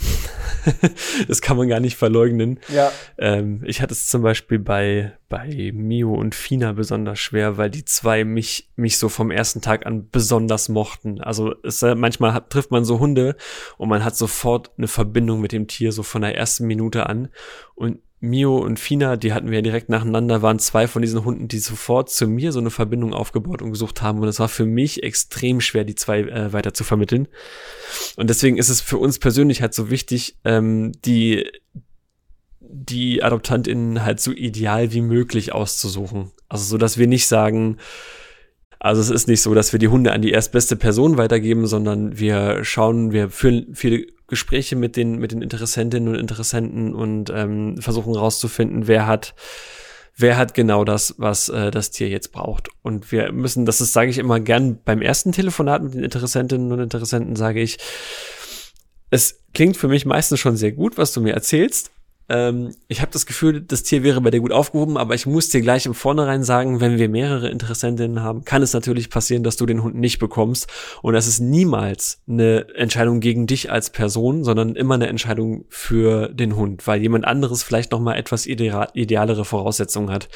das kann man gar nicht verleugnen. Ja. Ähm, ich hatte es zum Beispiel bei, bei Mio und Fina besonders schwer, weil die zwei mich, mich so vom ersten Tag an besonders mochten. Also es, manchmal hat, trifft man so Hunde und man hat sofort eine Verbindung mit dem Tier, so von der ersten Minute an. Und Mio und Fina, die hatten wir ja direkt nacheinander, waren zwei von diesen Hunden, die sofort zu mir so eine Verbindung aufgebaut und gesucht haben. Und es war für mich extrem schwer, die zwei äh, weiter zu vermitteln. Und deswegen ist es für uns persönlich halt so wichtig, ähm, die, die AdoptantInnen halt so ideal wie möglich auszusuchen. Also so, dass wir nicht sagen, also es ist nicht so, dass wir die Hunde an die erstbeste Person weitergeben, sondern wir schauen, wir führen viele Gespräche mit den, mit den Interessentinnen und Interessenten und ähm, versuchen rauszufinden, wer hat, wer hat genau das, was äh, das Tier jetzt braucht. Und wir müssen, das ist, sage ich immer gern beim ersten Telefonat mit den Interessentinnen und Interessenten, sage ich, es klingt für mich meistens schon sehr gut, was du mir erzählst, ähm, ich habe das Gefühl, das Tier wäre bei dir gut aufgehoben, aber ich muss dir gleich im Vornherein sagen, wenn wir mehrere Interessentinnen haben, kann es natürlich passieren, dass du den Hund nicht bekommst. Und das ist niemals eine Entscheidung gegen dich als Person, sondern immer eine Entscheidung für den Hund, weil jemand anderes vielleicht noch mal etwas idealere Voraussetzungen hat.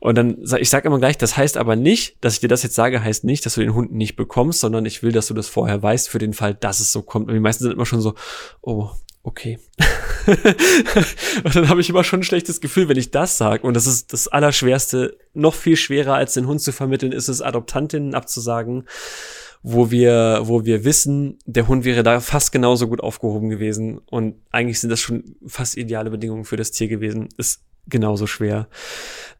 Und dann, ich sage immer gleich, das heißt aber nicht, dass ich dir das jetzt sage, heißt nicht, dass du den Hund nicht bekommst, sondern ich will, dass du das vorher weißt, für den Fall, dass es so kommt. Und die meisten sind immer schon so, oh, okay. und dann habe ich immer schon ein schlechtes Gefühl, wenn ich das sage. Und das ist das Allerschwerste. Noch viel schwerer als den Hund zu vermitteln, ist es, Adoptantinnen abzusagen, wo wir, wo wir wissen, der Hund wäre da fast genauso gut aufgehoben gewesen. Und eigentlich sind das schon fast ideale Bedingungen für das Tier gewesen. Ist genauso schwer.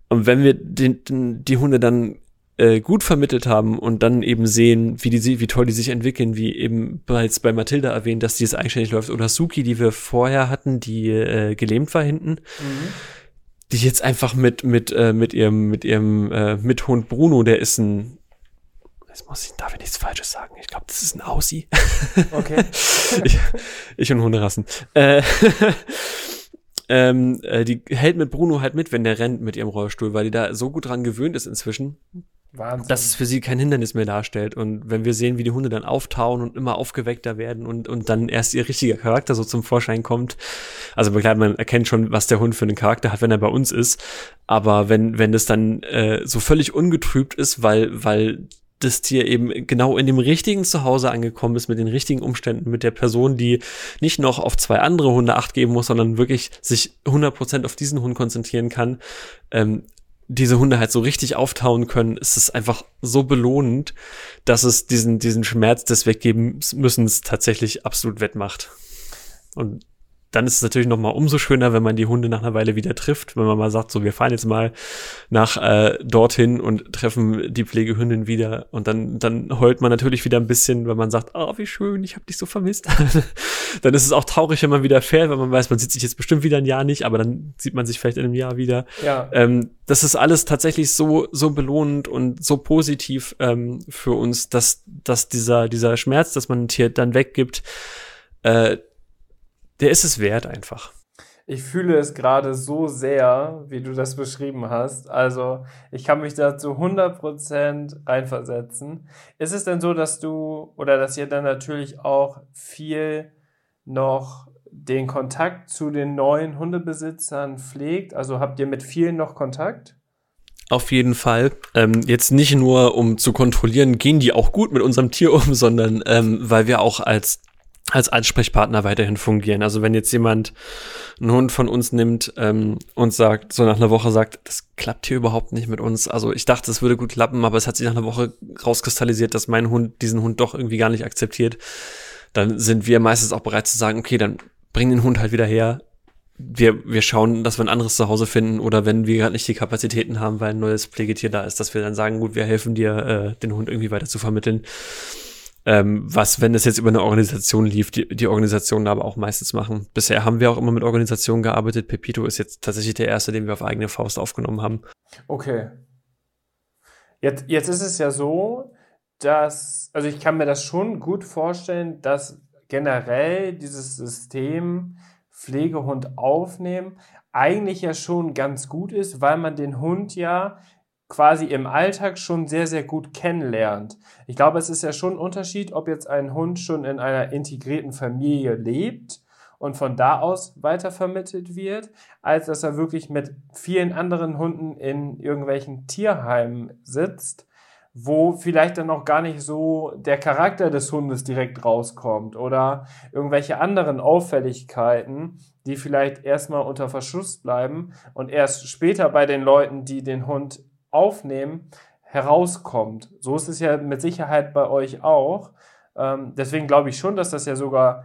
Und wenn wir den, die Hunde dann äh, gut vermittelt haben und dann eben sehen, wie die wie toll die sich entwickeln, wie eben bereits bei Mathilda erwähnt, dass die es eigenständig läuft oder Suki, die wir vorher hatten, die äh, gelähmt war hinten. Mhm. Die jetzt einfach mit mit äh, mit ihrem mit ihrem äh, Mithund Bruno, der ist ein Jetzt muss ich, darf ich nichts Falsches sagen. Ich glaube, das ist ein Aussie. Okay. ich, ich und Hunderassen. Äh, ähm, äh, die hält mit Bruno halt mit, wenn der rennt mit ihrem Rollstuhl, weil die da so gut dran gewöhnt ist inzwischen. Wahnsinn. dass es für sie kein Hindernis mehr darstellt. Und wenn wir sehen, wie die Hunde dann auftauen und immer aufgeweckter werden und, und dann erst ihr richtiger Charakter so zum Vorschein kommt, Also klar, man erkennt schon, was der Hund für einen Charakter hat, wenn er bei uns ist. Aber wenn, wenn es dann äh, so völlig ungetrübt ist, weil, weil das Tier eben genau in dem richtigen Zuhause angekommen ist, mit den richtigen Umständen, mit der Person, die nicht noch auf zwei andere Hunde acht geben muss, sondern wirklich sich 100% auf diesen Hund konzentrieren kann, ähm, diese Hunde halt so richtig auftauen können, ist es einfach so belohnend, dass es diesen, diesen Schmerz des Weggebens tatsächlich absolut wettmacht. Und dann ist es natürlich noch mal umso schöner, wenn man die Hunde nach einer Weile wieder trifft, wenn man mal sagt, so wir fahren jetzt mal nach äh, dorthin und treffen die Pflegehündin wieder und dann dann heult man natürlich wieder ein bisschen, wenn man sagt, oh wie schön, ich habe dich so vermisst. dann ist es auch traurig, wenn man wieder fährt, weil man weiß, man sieht sich jetzt bestimmt wieder ein Jahr nicht, aber dann sieht man sich vielleicht in einem Jahr wieder. Ja. Ähm, das ist alles tatsächlich so so belohnend und so positiv ähm, für uns, dass dass dieser dieser Schmerz, dass man ein Tier dann weggibt, äh, der ist es wert einfach. Ich fühle es gerade so sehr, wie du das beschrieben hast. Also ich kann mich da zu 100% reinversetzen. Ist es denn so, dass du oder dass ihr dann natürlich auch viel noch den Kontakt zu den neuen Hundebesitzern pflegt? Also habt ihr mit vielen noch Kontakt? Auf jeden Fall. Ähm, jetzt nicht nur, um zu kontrollieren, gehen die auch gut mit unserem Tier um, sondern ähm, weil wir auch als als Ansprechpartner weiterhin fungieren. Also wenn jetzt jemand einen Hund von uns nimmt ähm, und sagt, so nach einer Woche sagt, das klappt hier überhaupt nicht mit uns. Also ich dachte, es würde gut klappen, aber es hat sich nach einer Woche rauskristallisiert, dass mein Hund diesen Hund doch irgendwie gar nicht akzeptiert. Dann sind wir meistens auch bereit zu sagen, okay, dann bring den Hund halt wieder her. Wir, wir schauen, dass wir ein anderes Zuhause finden oder wenn wir gerade nicht die Kapazitäten haben, weil ein neues Pflegetier da ist, dass wir dann sagen, gut, wir helfen dir, äh, den Hund irgendwie weiter zu vermitteln. Ähm, was, wenn es jetzt über eine Organisation lief, die, die Organisationen aber auch meistens machen. Bisher haben wir auch immer mit Organisationen gearbeitet. Pepito ist jetzt tatsächlich der erste, den wir auf eigene Faust aufgenommen haben. Okay. Jetzt, jetzt ist es ja so, dass, also ich kann mir das schon gut vorstellen, dass generell dieses System Pflegehund aufnehmen eigentlich ja schon ganz gut ist, weil man den Hund ja quasi im Alltag schon sehr, sehr gut kennenlernt. Ich glaube, es ist ja schon ein Unterschied, ob jetzt ein Hund schon in einer integrierten Familie lebt und von da aus weitervermittelt wird, als dass er wirklich mit vielen anderen Hunden in irgendwelchen Tierheimen sitzt, wo vielleicht dann auch gar nicht so der Charakter des Hundes direkt rauskommt oder irgendwelche anderen Auffälligkeiten, die vielleicht erstmal unter Verschluss bleiben und erst später bei den Leuten, die den Hund aufnehmen, herauskommt. So ist es ja mit Sicherheit bei euch auch. Ähm, deswegen glaube ich schon, dass das ja sogar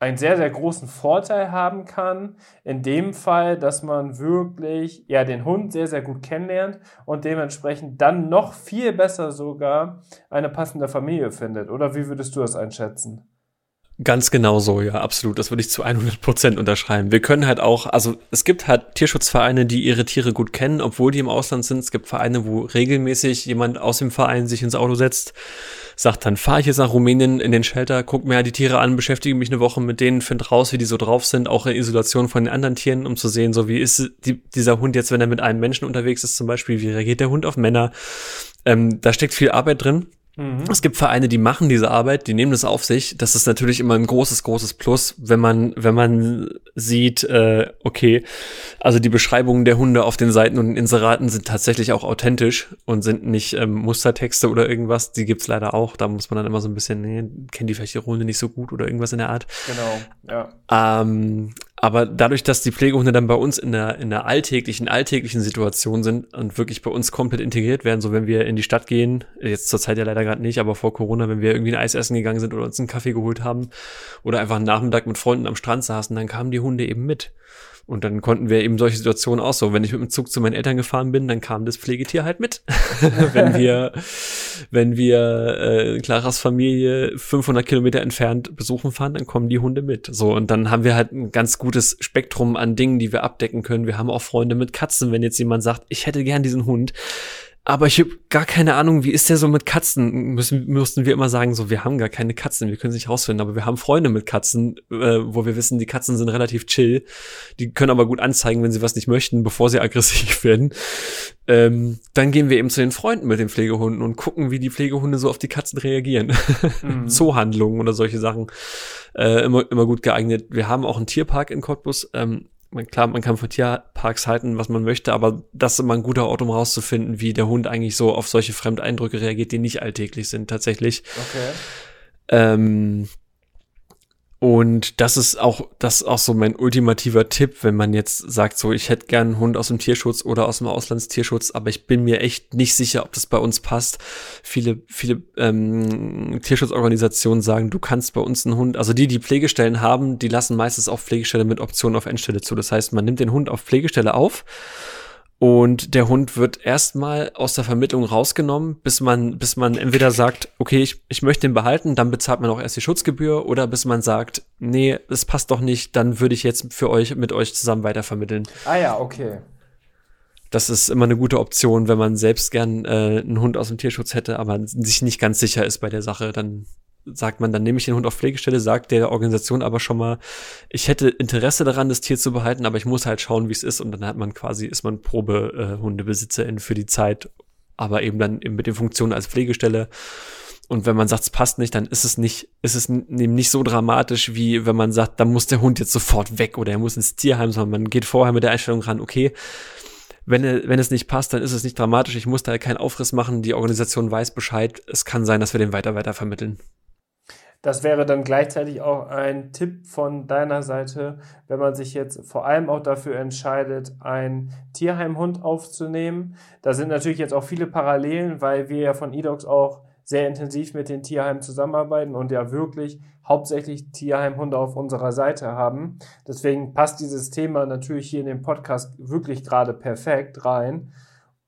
einen sehr, sehr großen Vorteil haben kann, in dem Fall, dass man wirklich ja den Hund sehr, sehr gut kennenlernt und dementsprechend dann noch viel besser sogar eine passende Familie findet. Oder wie würdest du das einschätzen? Ganz genau so, ja, absolut. Das würde ich zu 100 Prozent unterschreiben. Wir können halt auch, also es gibt halt Tierschutzvereine, die ihre Tiere gut kennen, obwohl die im Ausland sind. Es gibt Vereine, wo regelmäßig jemand aus dem Verein sich ins Auto setzt, sagt, dann fahre ich jetzt nach Rumänien in den Shelter, guck mir halt die Tiere an, beschäftige mich eine Woche mit denen, find raus, wie die so drauf sind, auch in Isolation von den anderen Tieren, um zu sehen, so wie ist die, dieser Hund jetzt, wenn er mit einem Menschen unterwegs ist, zum Beispiel, wie reagiert der Hund auf Männer. Ähm, da steckt viel Arbeit drin. Mhm. Es gibt Vereine, die machen diese Arbeit, die nehmen das auf sich. Das ist natürlich immer ein großes, großes Plus, wenn man, wenn man sieht, äh, okay, also die Beschreibungen der Hunde auf den Seiten und Inseraten sind tatsächlich auch authentisch und sind nicht ähm, Mustertexte oder irgendwas. Die gibt's leider auch. Da muss man dann immer so ein bisschen, nee, kennen die vielleicht die Hunde nicht so gut oder irgendwas in der Art. Genau, ja. Ähm, aber dadurch, dass die Pflegehunde dann bei uns in der, in der alltäglichen, alltäglichen Situation sind und wirklich bei uns komplett integriert werden, so wenn wir in die Stadt gehen, jetzt zur Zeit ja leider gerade nicht, aber vor Corona, wenn wir irgendwie ein Eis essen gegangen sind oder uns einen Kaffee geholt haben oder einfach einen Nachmittag mit Freunden am Strand saßen, dann kamen die Hunde eben mit. Und dann konnten wir eben solche Situationen auch so. Wenn ich mit dem Zug zu meinen Eltern gefahren bin, dann kam das Pflegetier halt mit. wenn wir, wenn wir äh, Claras Familie 500 Kilometer entfernt besuchen fahren, dann kommen die Hunde mit. So und dann haben wir halt ein ganz gutes Spektrum an Dingen, die wir abdecken können. Wir haben auch Freunde mit Katzen. Wenn jetzt jemand sagt, ich hätte gern diesen Hund, aber ich habe gar keine Ahnung, wie ist der so mit Katzen? Müssen, müssten wir immer sagen, so, wir haben gar keine Katzen, wir können es nicht rausfinden, aber wir haben Freunde mit Katzen, äh, wo wir wissen, die Katzen sind relativ chill. Die können aber gut anzeigen, wenn sie was nicht möchten, bevor sie aggressiv werden. Ähm, dann gehen wir eben zu den Freunden mit den Pflegehunden und gucken, wie die Pflegehunde so auf die Katzen reagieren. Mhm. Zoohandlungen oder solche Sachen. Äh, immer, immer gut geeignet. Wir haben auch einen Tierpark in Cottbus. Ähm, man, klar, man kann von Tierparks halten, was man möchte, aber das ist immer ein guter Ort, um rauszufinden, wie der Hund eigentlich so auf solche Fremdeindrücke reagiert, die nicht alltäglich sind, tatsächlich. Okay. Ähm, und das ist auch, das ist auch so mein ultimativer Tipp, wenn man jetzt sagt, so, ich hätte gern einen Hund aus dem Tierschutz oder aus dem Auslandstierschutz, aber ich bin mir echt nicht sicher, ob das bei uns passt. Viele, viele ähm, Tierschutzorganisationen sagen, du kannst bei uns einen Hund, also die, die Pflegestellen haben, die lassen meistens auch Pflegestelle mit Option auf Endstelle zu. Das heißt, man nimmt den Hund auf Pflegestelle auf und der Hund wird erstmal aus der Vermittlung rausgenommen, bis man, bis man entweder sagt, okay, ich, ich möchte ihn behalten, dann bezahlt man auch erst die Schutzgebühr, oder bis man sagt, nee, es passt doch nicht, dann würde ich jetzt für euch, mit euch zusammen weitervermitteln. Ah ja, okay. Das ist immer eine gute Option, wenn man selbst gern äh, einen Hund aus dem Tierschutz hätte, aber sich nicht ganz sicher ist bei der Sache, dann sagt man, dann nehme ich den Hund auf Pflegestelle, sagt der Organisation aber schon mal, ich hätte Interesse daran, das Tier zu behalten, aber ich muss halt schauen, wie es ist. Und dann hat man quasi, ist man Probehundebesitzerin äh, für die Zeit, aber eben dann eben mit den Funktionen als Pflegestelle. Und wenn man sagt, es passt nicht, dann ist es nicht, ist es eben nicht so dramatisch, wie wenn man sagt, dann muss der Hund jetzt sofort weg oder er muss ins Tierheim, sondern man geht vorher mit der Einstellung ran, okay, wenn, wenn es nicht passt, dann ist es nicht dramatisch. Ich muss da keinen Aufriss machen. Die Organisation weiß Bescheid. Es kann sein, dass wir den weiter weiter vermitteln. Das wäre dann gleichzeitig auch ein Tipp von deiner Seite, wenn man sich jetzt vor allem auch dafür entscheidet, einen Tierheimhund aufzunehmen. Da sind natürlich jetzt auch viele Parallelen, weil wir ja von eDogs auch sehr intensiv mit den Tierheimen zusammenarbeiten und ja wirklich hauptsächlich Tierheimhunde auf unserer Seite haben. Deswegen passt dieses Thema natürlich hier in den Podcast wirklich gerade perfekt rein.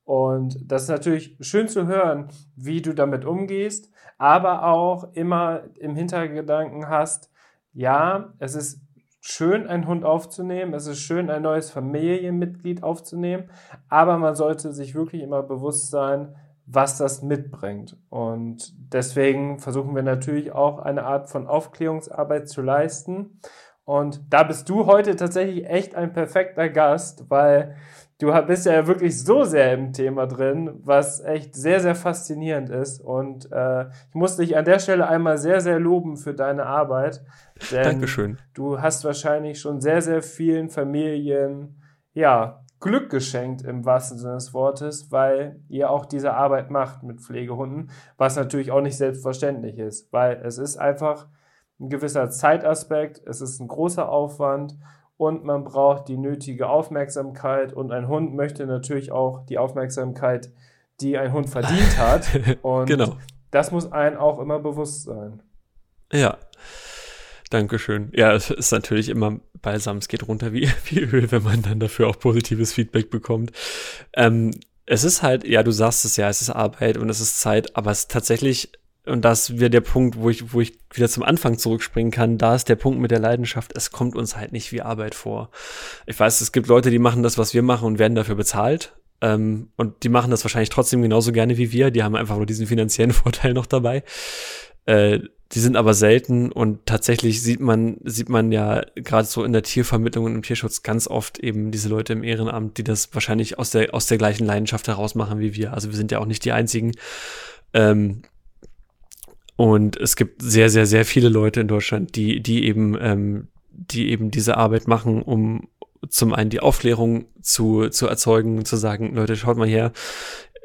Und das ist natürlich schön zu hören, wie du damit umgehst, aber auch immer im Hintergedanken hast, ja, es ist schön, einen Hund aufzunehmen, es ist schön, ein neues Familienmitglied aufzunehmen, aber man sollte sich wirklich immer bewusst sein, was das mitbringt. Und deswegen versuchen wir natürlich auch eine Art von Aufklärungsarbeit zu leisten. Und da bist du heute tatsächlich echt ein perfekter Gast, weil du bist ja wirklich so sehr im Thema drin, was echt sehr, sehr faszinierend ist. Und äh, ich muss dich an der Stelle einmal sehr, sehr loben für deine Arbeit. Denn Dankeschön. Du hast wahrscheinlich schon sehr, sehr vielen Familien, ja, Glück geschenkt im wahrsten Sinne des Wortes, weil ihr auch diese Arbeit macht mit Pflegehunden, was natürlich auch nicht selbstverständlich ist, weil es ist einfach ein gewisser Zeitaspekt, es ist ein großer Aufwand und man braucht die nötige Aufmerksamkeit und ein Hund möchte natürlich auch die Aufmerksamkeit, die ein Hund verdient hat. Und genau. das muss einem auch immer bewusst sein. Ja. Dankeschön. Ja, es ist natürlich immer balsam, es geht runter wie, wie Öl, wenn man dann dafür auch positives Feedback bekommt. Ähm, es ist halt, ja, du sagst es ja, es ist Arbeit und es ist Zeit, aber es ist tatsächlich und das wäre der Punkt, wo ich, wo ich wieder zum Anfang zurückspringen kann. Da ist der Punkt mit der Leidenschaft. Es kommt uns halt nicht wie Arbeit vor. Ich weiß, es gibt Leute, die machen das, was wir machen und werden dafür bezahlt. Ähm, und die machen das wahrscheinlich trotzdem genauso gerne wie wir. Die haben einfach nur diesen finanziellen Vorteil noch dabei. Äh, die sind aber selten und tatsächlich sieht man, sieht man ja gerade so in der Tiervermittlung und im Tierschutz ganz oft eben diese Leute im Ehrenamt, die das wahrscheinlich aus der, aus der gleichen Leidenschaft heraus machen wie wir. Also wir sind ja auch nicht die einzigen. Ähm, und es gibt sehr, sehr, sehr viele Leute in Deutschland, die, die eben, ähm, die eben diese Arbeit machen, um zum einen die Aufklärung zu, zu erzeugen zu sagen, Leute, schaut mal her,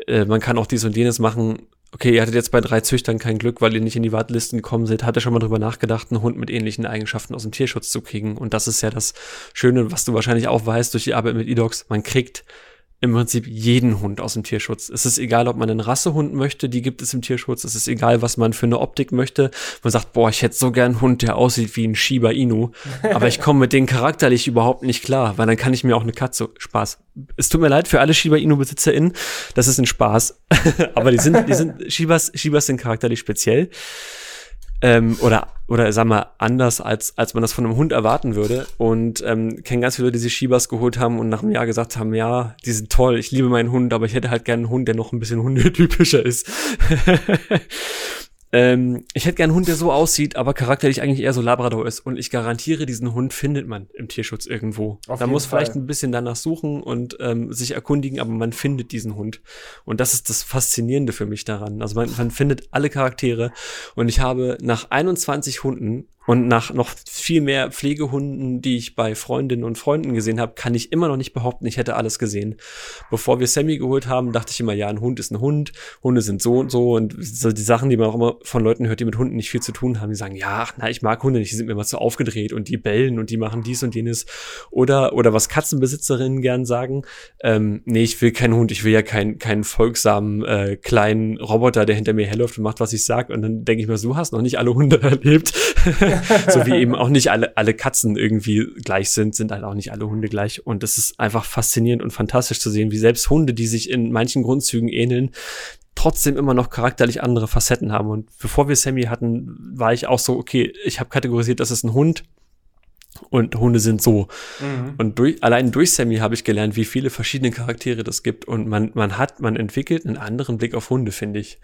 äh, man kann auch dies und jenes machen. Okay, ihr hattet jetzt bei drei Züchtern kein Glück, weil ihr nicht in die Wartelisten gekommen seid. Hat er schon mal drüber nachgedacht, einen Hund mit ähnlichen Eigenschaften aus dem Tierschutz zu kriegen? Und das ist ja das Schöne, was du wahrscheinlich auch weißt durch die Arbeit mit E-Dogs. Man kriegt im Prinzip jeden Hund aus dem Tierschutz. Es ist egal, ob man einen Rassehund möchte, die gibt es im Tierschutz. Es ist egal, was man für eine Optik möchte. Man sagt, boah, ich hätte so gern einen Hund, der aussieht wie ein Shiba Inu. Aber ich komme mit denen charakterlich überhaupt nicht klar, weil dann kann ich mir auch eine Katze, Spaß. Es tut mir leid für alle Shiba Inu BesitzerInnen. Das ist ein Spaß. Aber die sind, die sind, Shibas, Shibas sind charakterlich speziell. Ähm, oder oder sag mal anders als als man das von einem Hund erwarten würde und ähm, kenne ganz viele Leute, die sich Shibas geholt haben und nach einem Jahr gesagt haben, ja, die sind toll, ich liebe meinen Hund, aber ich hätte halt gerne einen Hund, der noch ein bisschen hundetypischer ist. Ähm, ich hätte gern einen Hund, der so aussieht, aber charakterlich eigentlich eher so Labrador ist. Und ich garantiere, diesen Hund findet man im Tierschutz irgendwo. Auf da muss Fall. vielleicht ein bisschen danach suchen und ähm, sich erkundigen, aber man findet diesen Hund. Und das ist das Faszinierende für mich daran. Also man, man findet alle Charaktere. Und ich habe nach 21 Hunden und nach noch viel mehr Pflegehunden, die ich bei Freundinnen und Freunden gesehen habe, kann ich immer noch nicht behaupten, ich hätte alles gesehen. Bevor wir Sammy geholt haben, dachte ich immer, ja, ein Hund ist ein Hund, Hunde sind so und so und so die Sachen, die man auch immer von Leuten hört, die mit Hunden nicht viel zu tun haben, die sagen, ja, ach, na, ich mag Hunde nicht, die sind mir immer zu aufgedreht und die bellen und die machen dies und jenes. Oder, oder was Katzenbesitzerinnen gern sagen, ähm, nee, ich will keinen Hund, ich will ja keinen, keinen folgsamen äh, kleinen Roboter, der hinter mir herläuft und macht, was ich sag. Und dann denke ich mir, du hast noch nicht alle Hunde erlebt. so wie eben auch nicht alle, alle Katzen irgendwie gleich sind, sind halt auch nicht alle Hunde gleich. Und es ist einfach faszinierend und fantastisch zu sehen, wie selbst Hunde, die sich in manchen Grundzügen ähneln, trotzdem immer noch charakterlich andere Facetten haben. Und bevor wir Sammy hatten, war ich auch so, okay, ich habe kategorisiert, das ist ein Hund. Und Hunde sind so. Mhm. Und durch, allein durch Sammy habe ich gelernt, wie viele verschiedene Charaktere das gibt. Und man, man hat, man entwickelt einen anderen Blick auf Hunde, finde ich.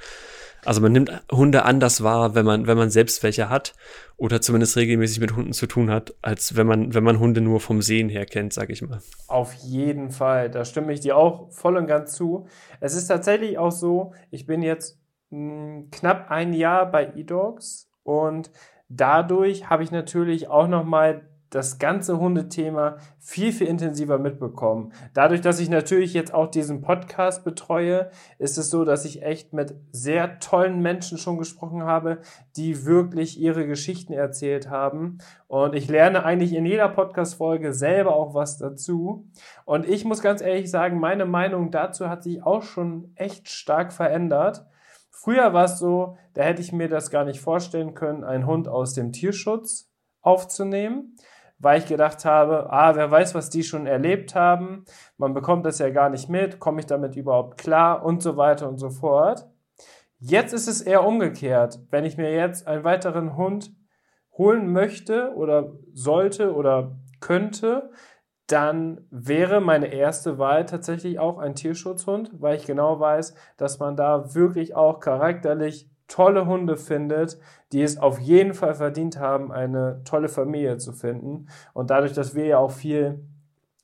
Also man nimmt Hunde anders wahr, wenn man, wenn man selbst welche hat oder zumindest regelmäßig mit Hunden zu tun hat, als wenn man, wenn man Hunde nur vom Sehen her kennt, sag ich mal. Auf jeden Fall, da stimme ich dir auch voll und ganz zu. Es ist tatsächlich auch so, ich bin jetzt mh, hm, knapp ein Jahr bei eDogs und dadurch habe ich natürlich auch nochmal das ganze Hundethema viel, viel intensiver mitbekommen. Dadurch, dass ich natürlich jetzt auch diesen Podcast betreue, ist es so, dass ich echt mit sehr tollen Menschen schon gesprochen habe, die wirklich ihre Geschichten erzählt haben. Und ich lerne eigentlich in jeder Podcast-Folge selber auch was dazu. Und ich muss ganz ehrlich sagen, meine Meinung dazu hat sich auch schon echt stark verändert. Früher war es so, da hätte ich mir das gar nicht vorstellen können, einen Hund aus dem Tierschutz aufzunehmen weil ich gedacht habe, ah, wer weiß, was die schon erlebt haben, man bekommt das ja gar nicht mit, komme ich damit überhaupt klar und so weiter und so fort. Jetzt ist es eher umgekehrt. Wenn ich mir jetzt einen weiteren Hund holen möchte oder sollte oder könnte, dann wäre meine erste Wahl tatsächlich auch ein Tierschutzhund, weil ich genau weiß, dass man da wirklich auch charakterlich tolle Hunde findet, die es auf jeden Fall verdient haben, eine tolle Familie zu finden. Und dadurch, dass wir ja auch viel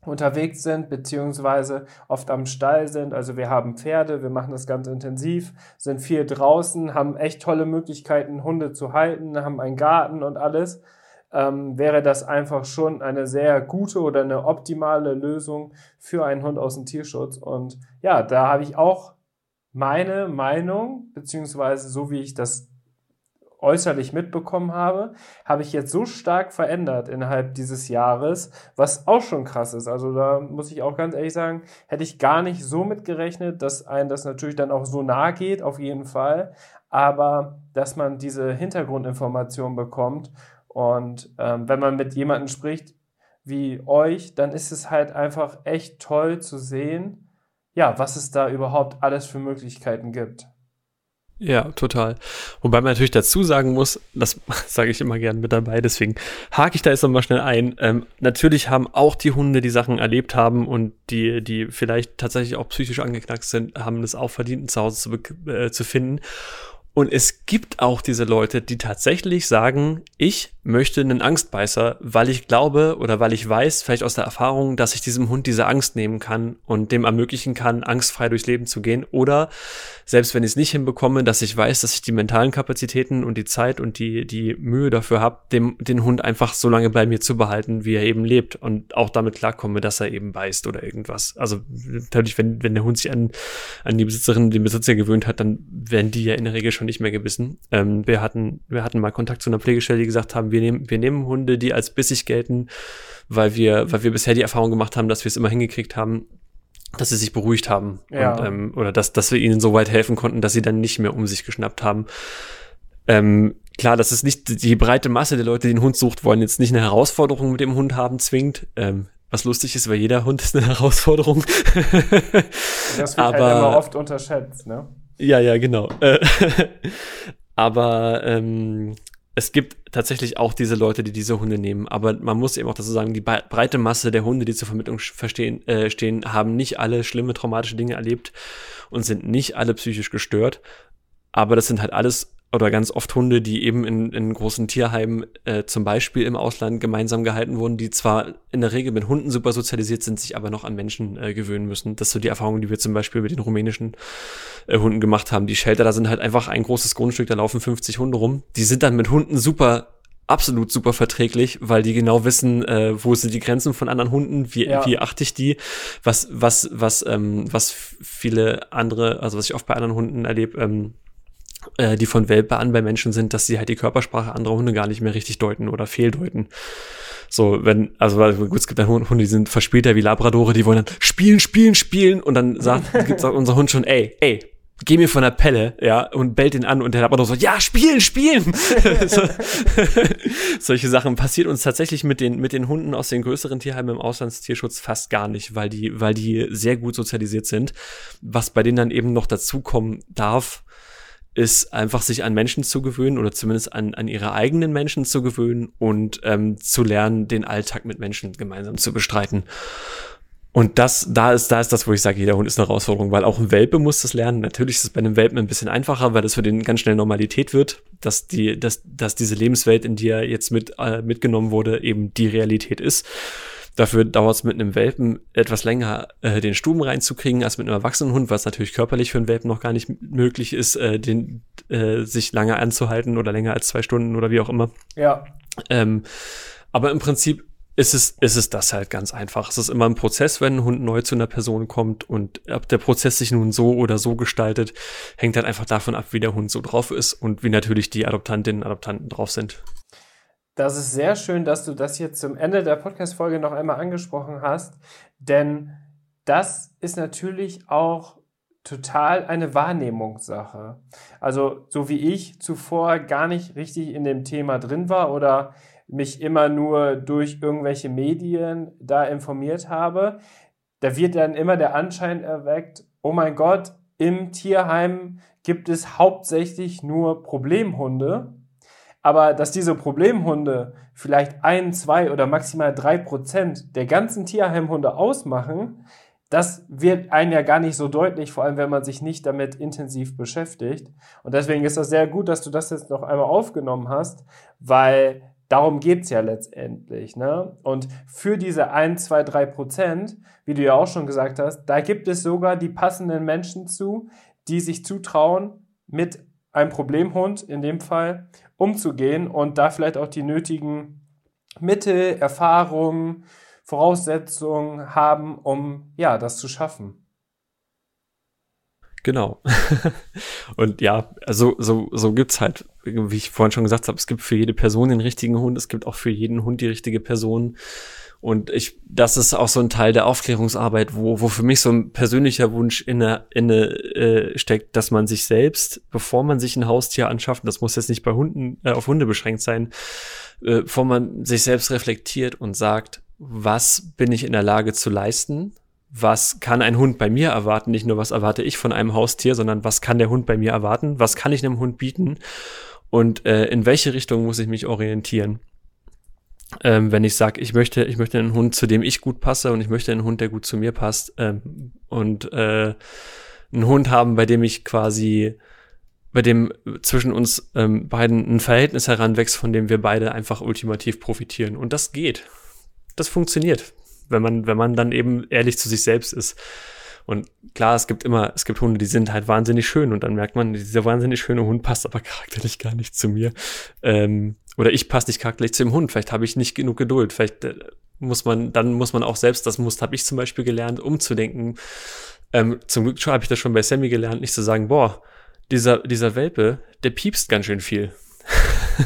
unterwegs sind, beziehungsweise oft am Stall sind. Also wir haben Pferde, wir machen das ganz intensiv, sind viel draußen, haben echt tolle Möglichkeiten, Hunde zu halten, haben einen Garten und alles. Ähm, wäre das einfach schon eine sehr gute oder eine optimale Lösung für einen Hund aus dem Tierschutz. Und ja, da habe ich auch meine Meinung, beziehungsweise so wie ich das äußerlich mitbekommen habe, habe ich jetzt so stark verändert innerhalb dieses Jahres, was auch schon krass ist. Also da muss ich auch ganz ehrlich sagen, hätte ich gar nicht so mitgerechnet, dass ein das natürlich dann auch so nah geht, auf jeden Fall, aber dass man diese Hintergrundinformation bekommt und ähm, wenn man mit jemandem spricht wie euch, dann ist es halt einfach echt toll zu sehen, ja, was es da überhaupt alles für Möglichkeiten gibt. Ja, total. Wobei man natürlich dazu sagen muss, das sage ich immer gern mit dabei, deswegen hake ich da jetzt nochmal schnell ein. Ähm, natürlich haben auch die Hunde, die Sachen erlebt haben und die, die vielleicht tatsächlich auch psychisch angeknackst sind, haben es auch verdient, ein Zuhause zu, äh, zu finden. Und es gibt auch diese Leute, die tatsächlich sagen, ich möchte einen Angstbeißer, weil ich glaube oder weil ich weiß, vielleicht aus der Erfahrung, dass ich diesem Hund diese Angst nehmen kann und dem ermöglichen kann, angstfrei durchs Leben zu gehen. Oder selbst wenn ich es nicht hinbekomme, dass ich weiß, dass ich die mentalen Kapazitäten und die Zeit und die, die Mühe dafür habe, dem, den Hund einfach so lange bei mir zu behalten, wie er eben lebt und auch damit klarkomme, dass er eben beißt oder irgendwas. Also natürlich, wenn, wenn der Hund sich an, an die Besitzerin, den Besitzer gewöhnt hat, dann werden die ja in der Regel schon nicht mehr gebissen. Ähm, wir hatten, wir hatten mal Kontakt zu einer Pflegestelle, die gesagt haben, wir nehmen, wir nehmen Hunde, die als bissig gelten, weil wir, weil wir bisher die Erfahrung gemacht haben, dass wir es immer hingekriegt haben, dass sie sich beruhigt haben ja. und, ähm, oder dass, dass wir ihnen so weit helfen konnten, dass sie dann nicht mehr um sich geschnappt haben. Ähm, klar, das ist nicht die breite Masse der Leute, die den Hund sucht, wollen jetzt nicht eine Herausforderung mit dem Hund haben zwingt. Ähm, was lustig ist, weil jeder Hund ist eine Herausforderung. das wird halt Aber, halt immer oft unterschätzt, ne? Ja, ja, genau. Aber ähm, es gibt tatsächlich auch diese Leute, die diese Hunde nehmen, aber man muss eben auch dazu sagen, die breite Masse der Hunde, die zur Vermittlung verstehen, äh, stehen, haben nicht alle schlimme traumatische Dinge erlebt und sind nicht alle psychisch gestört. Aber das sind halt alles oder ganz oft Hunde, die eben in, in großen Tierheimen äh, zum Beispiel im Ausland gemeinsam gehalten wurden, die zwar in der Regel mit Hunden super sozialisiert sind, sich aber noch an Menschen äh, gewöhnen müssen. Das ist so die Erfahrung, die wir zum Beispiel mit den rumänischen äh, Hunden gemacht haben. Die Shelter, da sind halt einfach ein großes Grundstück, da laufen 50 Hunde rum. Die sind dann mit Hunden super absolut super verträglich, weil die genau wissen, äh, wo sind die Grenzen von anderen Hunden, wie, ja. wie achte ich die, was, was, was, ähm, was viele andere, also was ich oft bei anderen Hunden erlebe, ähm, äh, die von Welpe an bei Menschen sind, dass sie halt die Körpersprache anderer Hunde gar nicht mehr richtig deuten oder fehldeuten. So, wenn, also gut, es gibt dann Hunde, die sind verspielter wie Labradore, die wollen dann spielen, spielen, spielen und dann sagt, gibt unser Hund schon, ey, ey, geh mir von der Pelle, ja, und bellt ihn an und der Labrador so, ja, spielen, spielen! so, solche Sachen passiert uns tatsächlich mit den, mit den Hunden aus den größeren Tierheimen im Auslandstierschutz fast gar nicht, weil die, weil die sehr gut sozialisiert sind. Was bei denen dann eben noch dazukommen darf, ist einfach sich an Menschen zu gewöhnen oder zumindest an, an ihre eigenen Menschen zu gewöhnen und ähm, zu lernen, den Alltag mit Menschen gemeinsam zu bestreiten. Und das, da ist, da ist das, wo ich sage, jeder Hund ist eine Herausforderung, weil auch ein Welpe muss das lernen. Natürlich ist es bei einem Welpen ein bisschen einfacher, weil es für den ganz schnell Normalität wird, dass die, dass, dass diese Lebenswelt, in die er jetzt mit, äh, mitgenommen wurde, eben die Realität ist. Dafür dauert es mit einem Welpen etwas länger, äh, den Stuben reinzukriegen, als mit einem erwachsenen Hund, was natürlich körperlich für einen Welpen noch gar nicht möglich ist, äh, den, äh, sich lange anzuhalten oder länger als zwei Stunden oder wie auch immer. Ja. Ähm, aber im Prinzip ist es, ist es das halt ganz einfach. Es ist immer ein Prozess, wenn ein Hund neu zu einer Person kommt und ob der Prozess sich nun so oder so gestaltet, hängt halt einfach davon ab, wie der Hund so drauf ist und wie natürlich die Adoptantinnen und Adoptanten drauf sind. Das ist sehr schön, dass du das jetzt zum Ende der Podcast-Folge noch einmal angesprochen hast, denn das ist natürlich auch total eine Wahrnehmungssache. Also, so wie ich zuvor gar nicht richtig in dem Thema drin war oder mich immer nur durch irgendwelche Medien da informiert habe, da wird dann immer der Anschein erweckt, oh mein Gott, im Tierheim gibt es hauptsächlich nur Problemhunde aber dass diese Problemhunde vielleicht ein, zwei oder maximal drei Prozent der ganzen Tierheimhunde ausmachen, das wird einem ja gar nicht so deutlich, vor allem wenn man sich nicht damit intensiv beschäftigt. Und deswegen ist das sehr gut, dass du das jetzt noch einmal aufgenommen hast, weil darum geht's ja letztendlich. Ne? Und für diese ein, zwei, drei Prozent, wie du ja auch schon gesagt hast, da gibt es sogar die passenden Menschen zu, die sich zutrauen, mit einem Problemhund in dem Fall umzugehen und da vielleicht auch die nötigen Mittel, Erfahrungen, Voraussetzungen haben, um ja, das zu schaffen. Genau. und ja, also so, so gibt's halt, wie ich vorhin schon gesagt habe, es gibt für jede Person den richtigen Hund, es gibt auch für jeden Hund die richtige Person. Und ich, das ist auch so ein Teil der Aufklärungsarbeit, wo, wo für mich so ein persönlicher Wunsch inne, inne äh, steckt, dass man sich selbst, bevor man sich ein Haustier anschafft, das muss jetzt nicht bei Hunden, äh, auf Hunde beschränkt sein, äh, bevor man sich selbst reflektiert und sagt, was bin ich in der Lage zu leisten? Was kann ein Hund bei mir erwarten? Nicht nur, was erwarte ich von einem Haustier, sondern was kann der Hund bei mir erwarten? Was kann ich einem Hund bieten? Und äh, in welche Richtung muss ich mich orientieren? Ähm, wenn ich sage, ich möchte, ich möchte einen Hund, zu dem ich gut passe und ich möchte einen Hund, der gut zu mir passt ähm, und äh, einen Hund haben, bei dem ich quasi, bei dem zwischen uns ähm, beiden ein Verhältnis heranwächst, von dem wir beide einfach ultimativ profitieren. Und das geht. Das funktioniert, wenn man, wenn man dann eben ehrlich zu sich selbst ist. Und klar, es gibt immer, es gibt Hunde, die sind halt wahnsinnig schön und dann merkt man, dieser wahnsinnig schöne Hund passt aber charakterlich gar nicht zu mir. Ähm, oder ich passe nicht charakterlich zu dem Hund, vielleicht habe ich nicht genug Geduld, vielleicht äh, muss man, dann muss man auch selbst, das muss, habe ich zum Beispiel gelernt, umzudenken. Ähm, zum Glück habe ich das schon bei Sammy gelernt, nicht zu sagen, boah, dieser, dieser Welpe, der piepst ganz schön viel.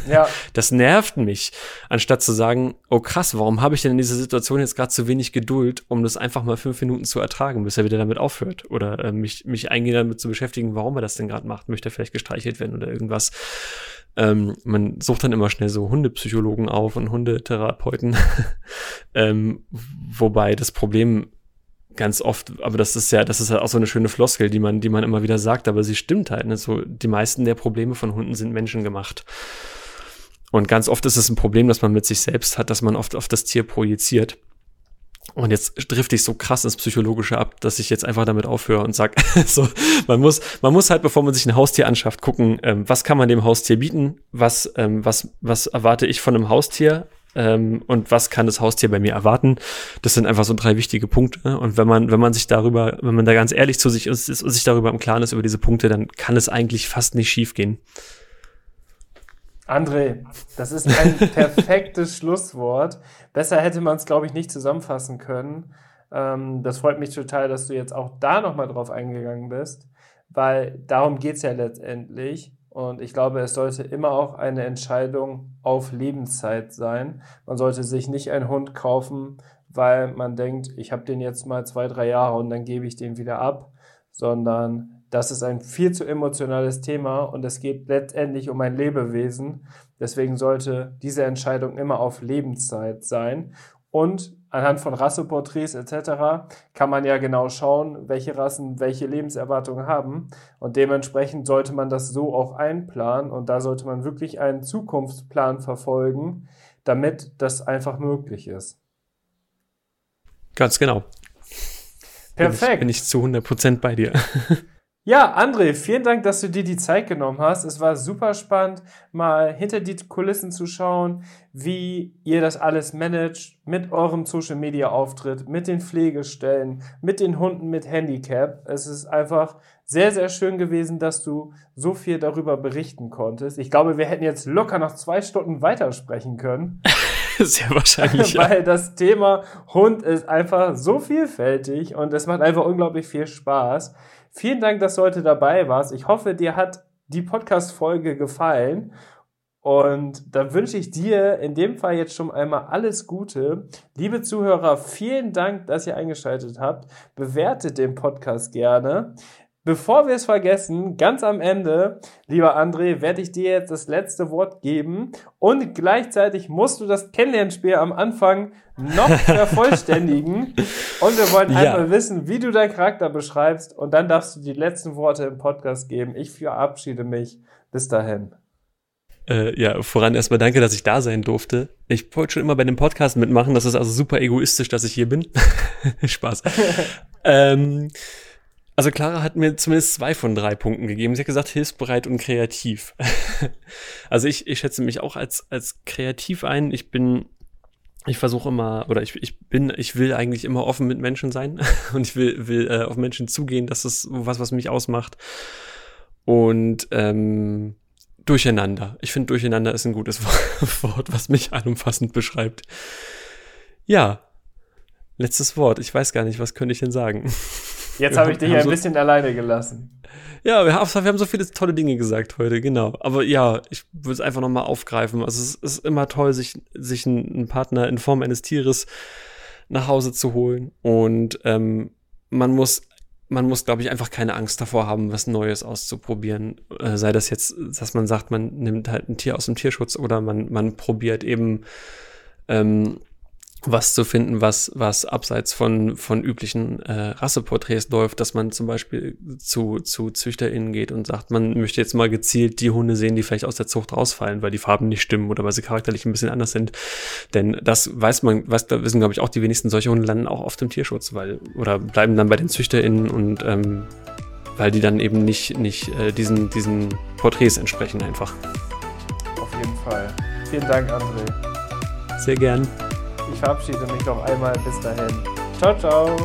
Ja. Das nervt mich, anstatt zu sagen, oh krass, warum habe ich denn in dieser Situation jetzt gerade zu wenig Geduld, um das einfach mal fünf Minuten zu ertragen, bis er wieder damit aufhört oder äh, mich, mich eingehend damit zu beschäftigen, warum er das denn gerade macht, möchte er vielleicht gestreichelt werden oder irgendwas. Ähm, man sucht dann immer schnell so Hundepsychologen auf und Hundetherapeuten, ähm, wobei das Problem ganz oft, aber das ist ja, das ist halt auch so eine schöne Floskel, die man, die man immer wieder sagt, aber sie stimmt halt. Ne? So, die meisten der Probleme von Hunden sind menschengemacht. und ganz oft ist es ein Problem, dass man mit sich selbst hat, dass man oft auf das Tier projiziert. Und jetzt drifte ich so krass ins Psychologische ab, dass ich jetzt einfach damit aufhöre und sage, so, man muss, man muss halt, bevor man sich ein Haustier anschafft, gucken, ähm, was kann man dem Haustier bieten, was, ähm, was, was erwarte ich von einem Haustier ähm, und was kann das Haustier bei mir erwarten. Das sind einfach so drei wichtige Punkte. Und wenn man, wenn man sich darüber, wenn man da ganz ehrlich zu sich ist und sich darüber im Klaren ist über diese Punkte, dann kann es eigentlich fast nicht schief gehen. André, das ist ein perfektes Schlusswort. Besser hätte man es, glaube ich, nicht zusammenfassen können. Ähm, das freut mich total, dass du jetzt auch da nochmal drauf eingegangen bist, weil darum geht es ja letztendlich. Und ich glaube, es sollte immer auch eine Entscheidung auf Lebenszeit sein. Man sollte sich nicht einen Hund kaufen, weil man denkt, ich habe den jetzt mal zwei, drei Jahre und dann gebe ich den wieder ab, sondern das ist ein viel zu emotionales Thema und es geht letztendlich um ein Lebewesen. Deswegen sollte diese Entscheidung immer auf Lebenszeit sein. Und anhand von Rasseporträts etc. kann man ja genau schauen, welche Rassen welche Lebenserwartung haben. Und dementsprechend sollte man das so auch einplanen. Und da sollte man wirklich einen Zukunftsplan verfolgen, damit das einfach möglich ist. Ganz genau. Perfekt. Bin ich, bin ich zu 100% bei dir. Ja, André, vielen Dank, dass du dir die Zeit genommen hast. Es war super spannend, mal hinter die Kulissen zu schauen, wie ihr das alles managt mit eurem Social Media Auftritt, mit den Pflegestellen, mit den Hunden mit Handicap. Es ist einfach sehr, sehr schön gewesen, dass du so viel darüber berichten konntest. Ich glaube, wir hätten jetzt locker noch zwei Stunden weitersprechen können. Sehr wahrscheinlich. Weil ja. das Thema Hund ist einfach so vielfältig und es macht einfach unglaublich viel Spaß. Vielen Dank, dass du heute dabei warst. Ich hoffe, dir hat die Podcast-Folge gefallen. Und dann wünsche ich dir in dem Fall jetzt schon einmal alles Gute. Liebe Zuhörer, vielen Dank, dass ihr eingeschaltet habt. Bewertet den Podcast gerne. Bevor wir es vergessen, ganz am Ende, lieber André, werde ich dir jetzt das letzte Wort geben und gleichzeitig musst du das Kennenlernspiel am Anfang noch vervollständigen und wir wollen ja. einmal wissen, wie du deinen Charakter beschreibst und dann darfst du die letzten Worte im Podcast geben. Ich verabschiede mich. Bis dahin. Äh, ja, voran erstmal danke, dass ich da sein durfte. Ich wollte schon immer bei dem Podcast mitmachen. Das ist also super egoistisch, dass ich hier bin. Spaß. ähm, also Clara hat mir zumindest zwei von drei Punkten gegeben. Sie hat gesagt, hilfsbereit und kreativ. also ich, ich schätze mich auch als, als kreativ ein. Ich bin, ich versuche immer, oder ich, ich bin, ich will eigentlich immer offen mit Menschen sein und ich will, will äh, auf Menschen zugehen. Das ist was, was mich ausmacht. Und ähm, Durcheinander. Ich finde, Durcheinander ist ein gutes Wort, was mich allumfassend beschreibt. Ja, letztes Wort. Ich weiß gar nicht, was könnte ich denn sagen? Jetzt habe ich dich ein so, bisschen alleine gelassen. Ja, wir haben, wir haben so viele tolle Dinge gesagt heute, genau. Aber ja, ich würde es einfach nochmal aufgreifen. Also es ist immer toll, sich, sich einen Partner in Form eines Tieres nach Hause zu holen. Und ähm, man muss man muss, glaube ich, einfach keine Angst davor haben, was Neues auszuprobieren. Äh, sei das jetzt, dass man sagt, man nimmt halt ein Tier aus dem Tierschutz oder man, man probiert eben ähm, was zu finden, was, was abseits von, von üblichen äh, Rasseporträts läuft, dass man zum Beispiel zu, zu ZüchterInnen geht und sagt, man möchte jetzt mal gezielt die Hunde sehen, die vielleicht aus der Zucht rausfallen, weil die Farben nicht stimmen oder weil sie charakterlich ein bisschen anders sind. Denn das weiß man, weiß, da wissen, glaube ich, auch die wenigsten solche Hunde landen auch auf dem Tierschutz, weil, oder bleiben dann bei den ZüchterInnen und ähm, weil die dann eben nicht, nicht äh, diesen, diesen Porträts entsprechen einfach. Auf jeden Fall. Vielen Dank, André. Sehr gern. Ich verabschiede mich noch einmal. Bis dahin. Ciao, ciao.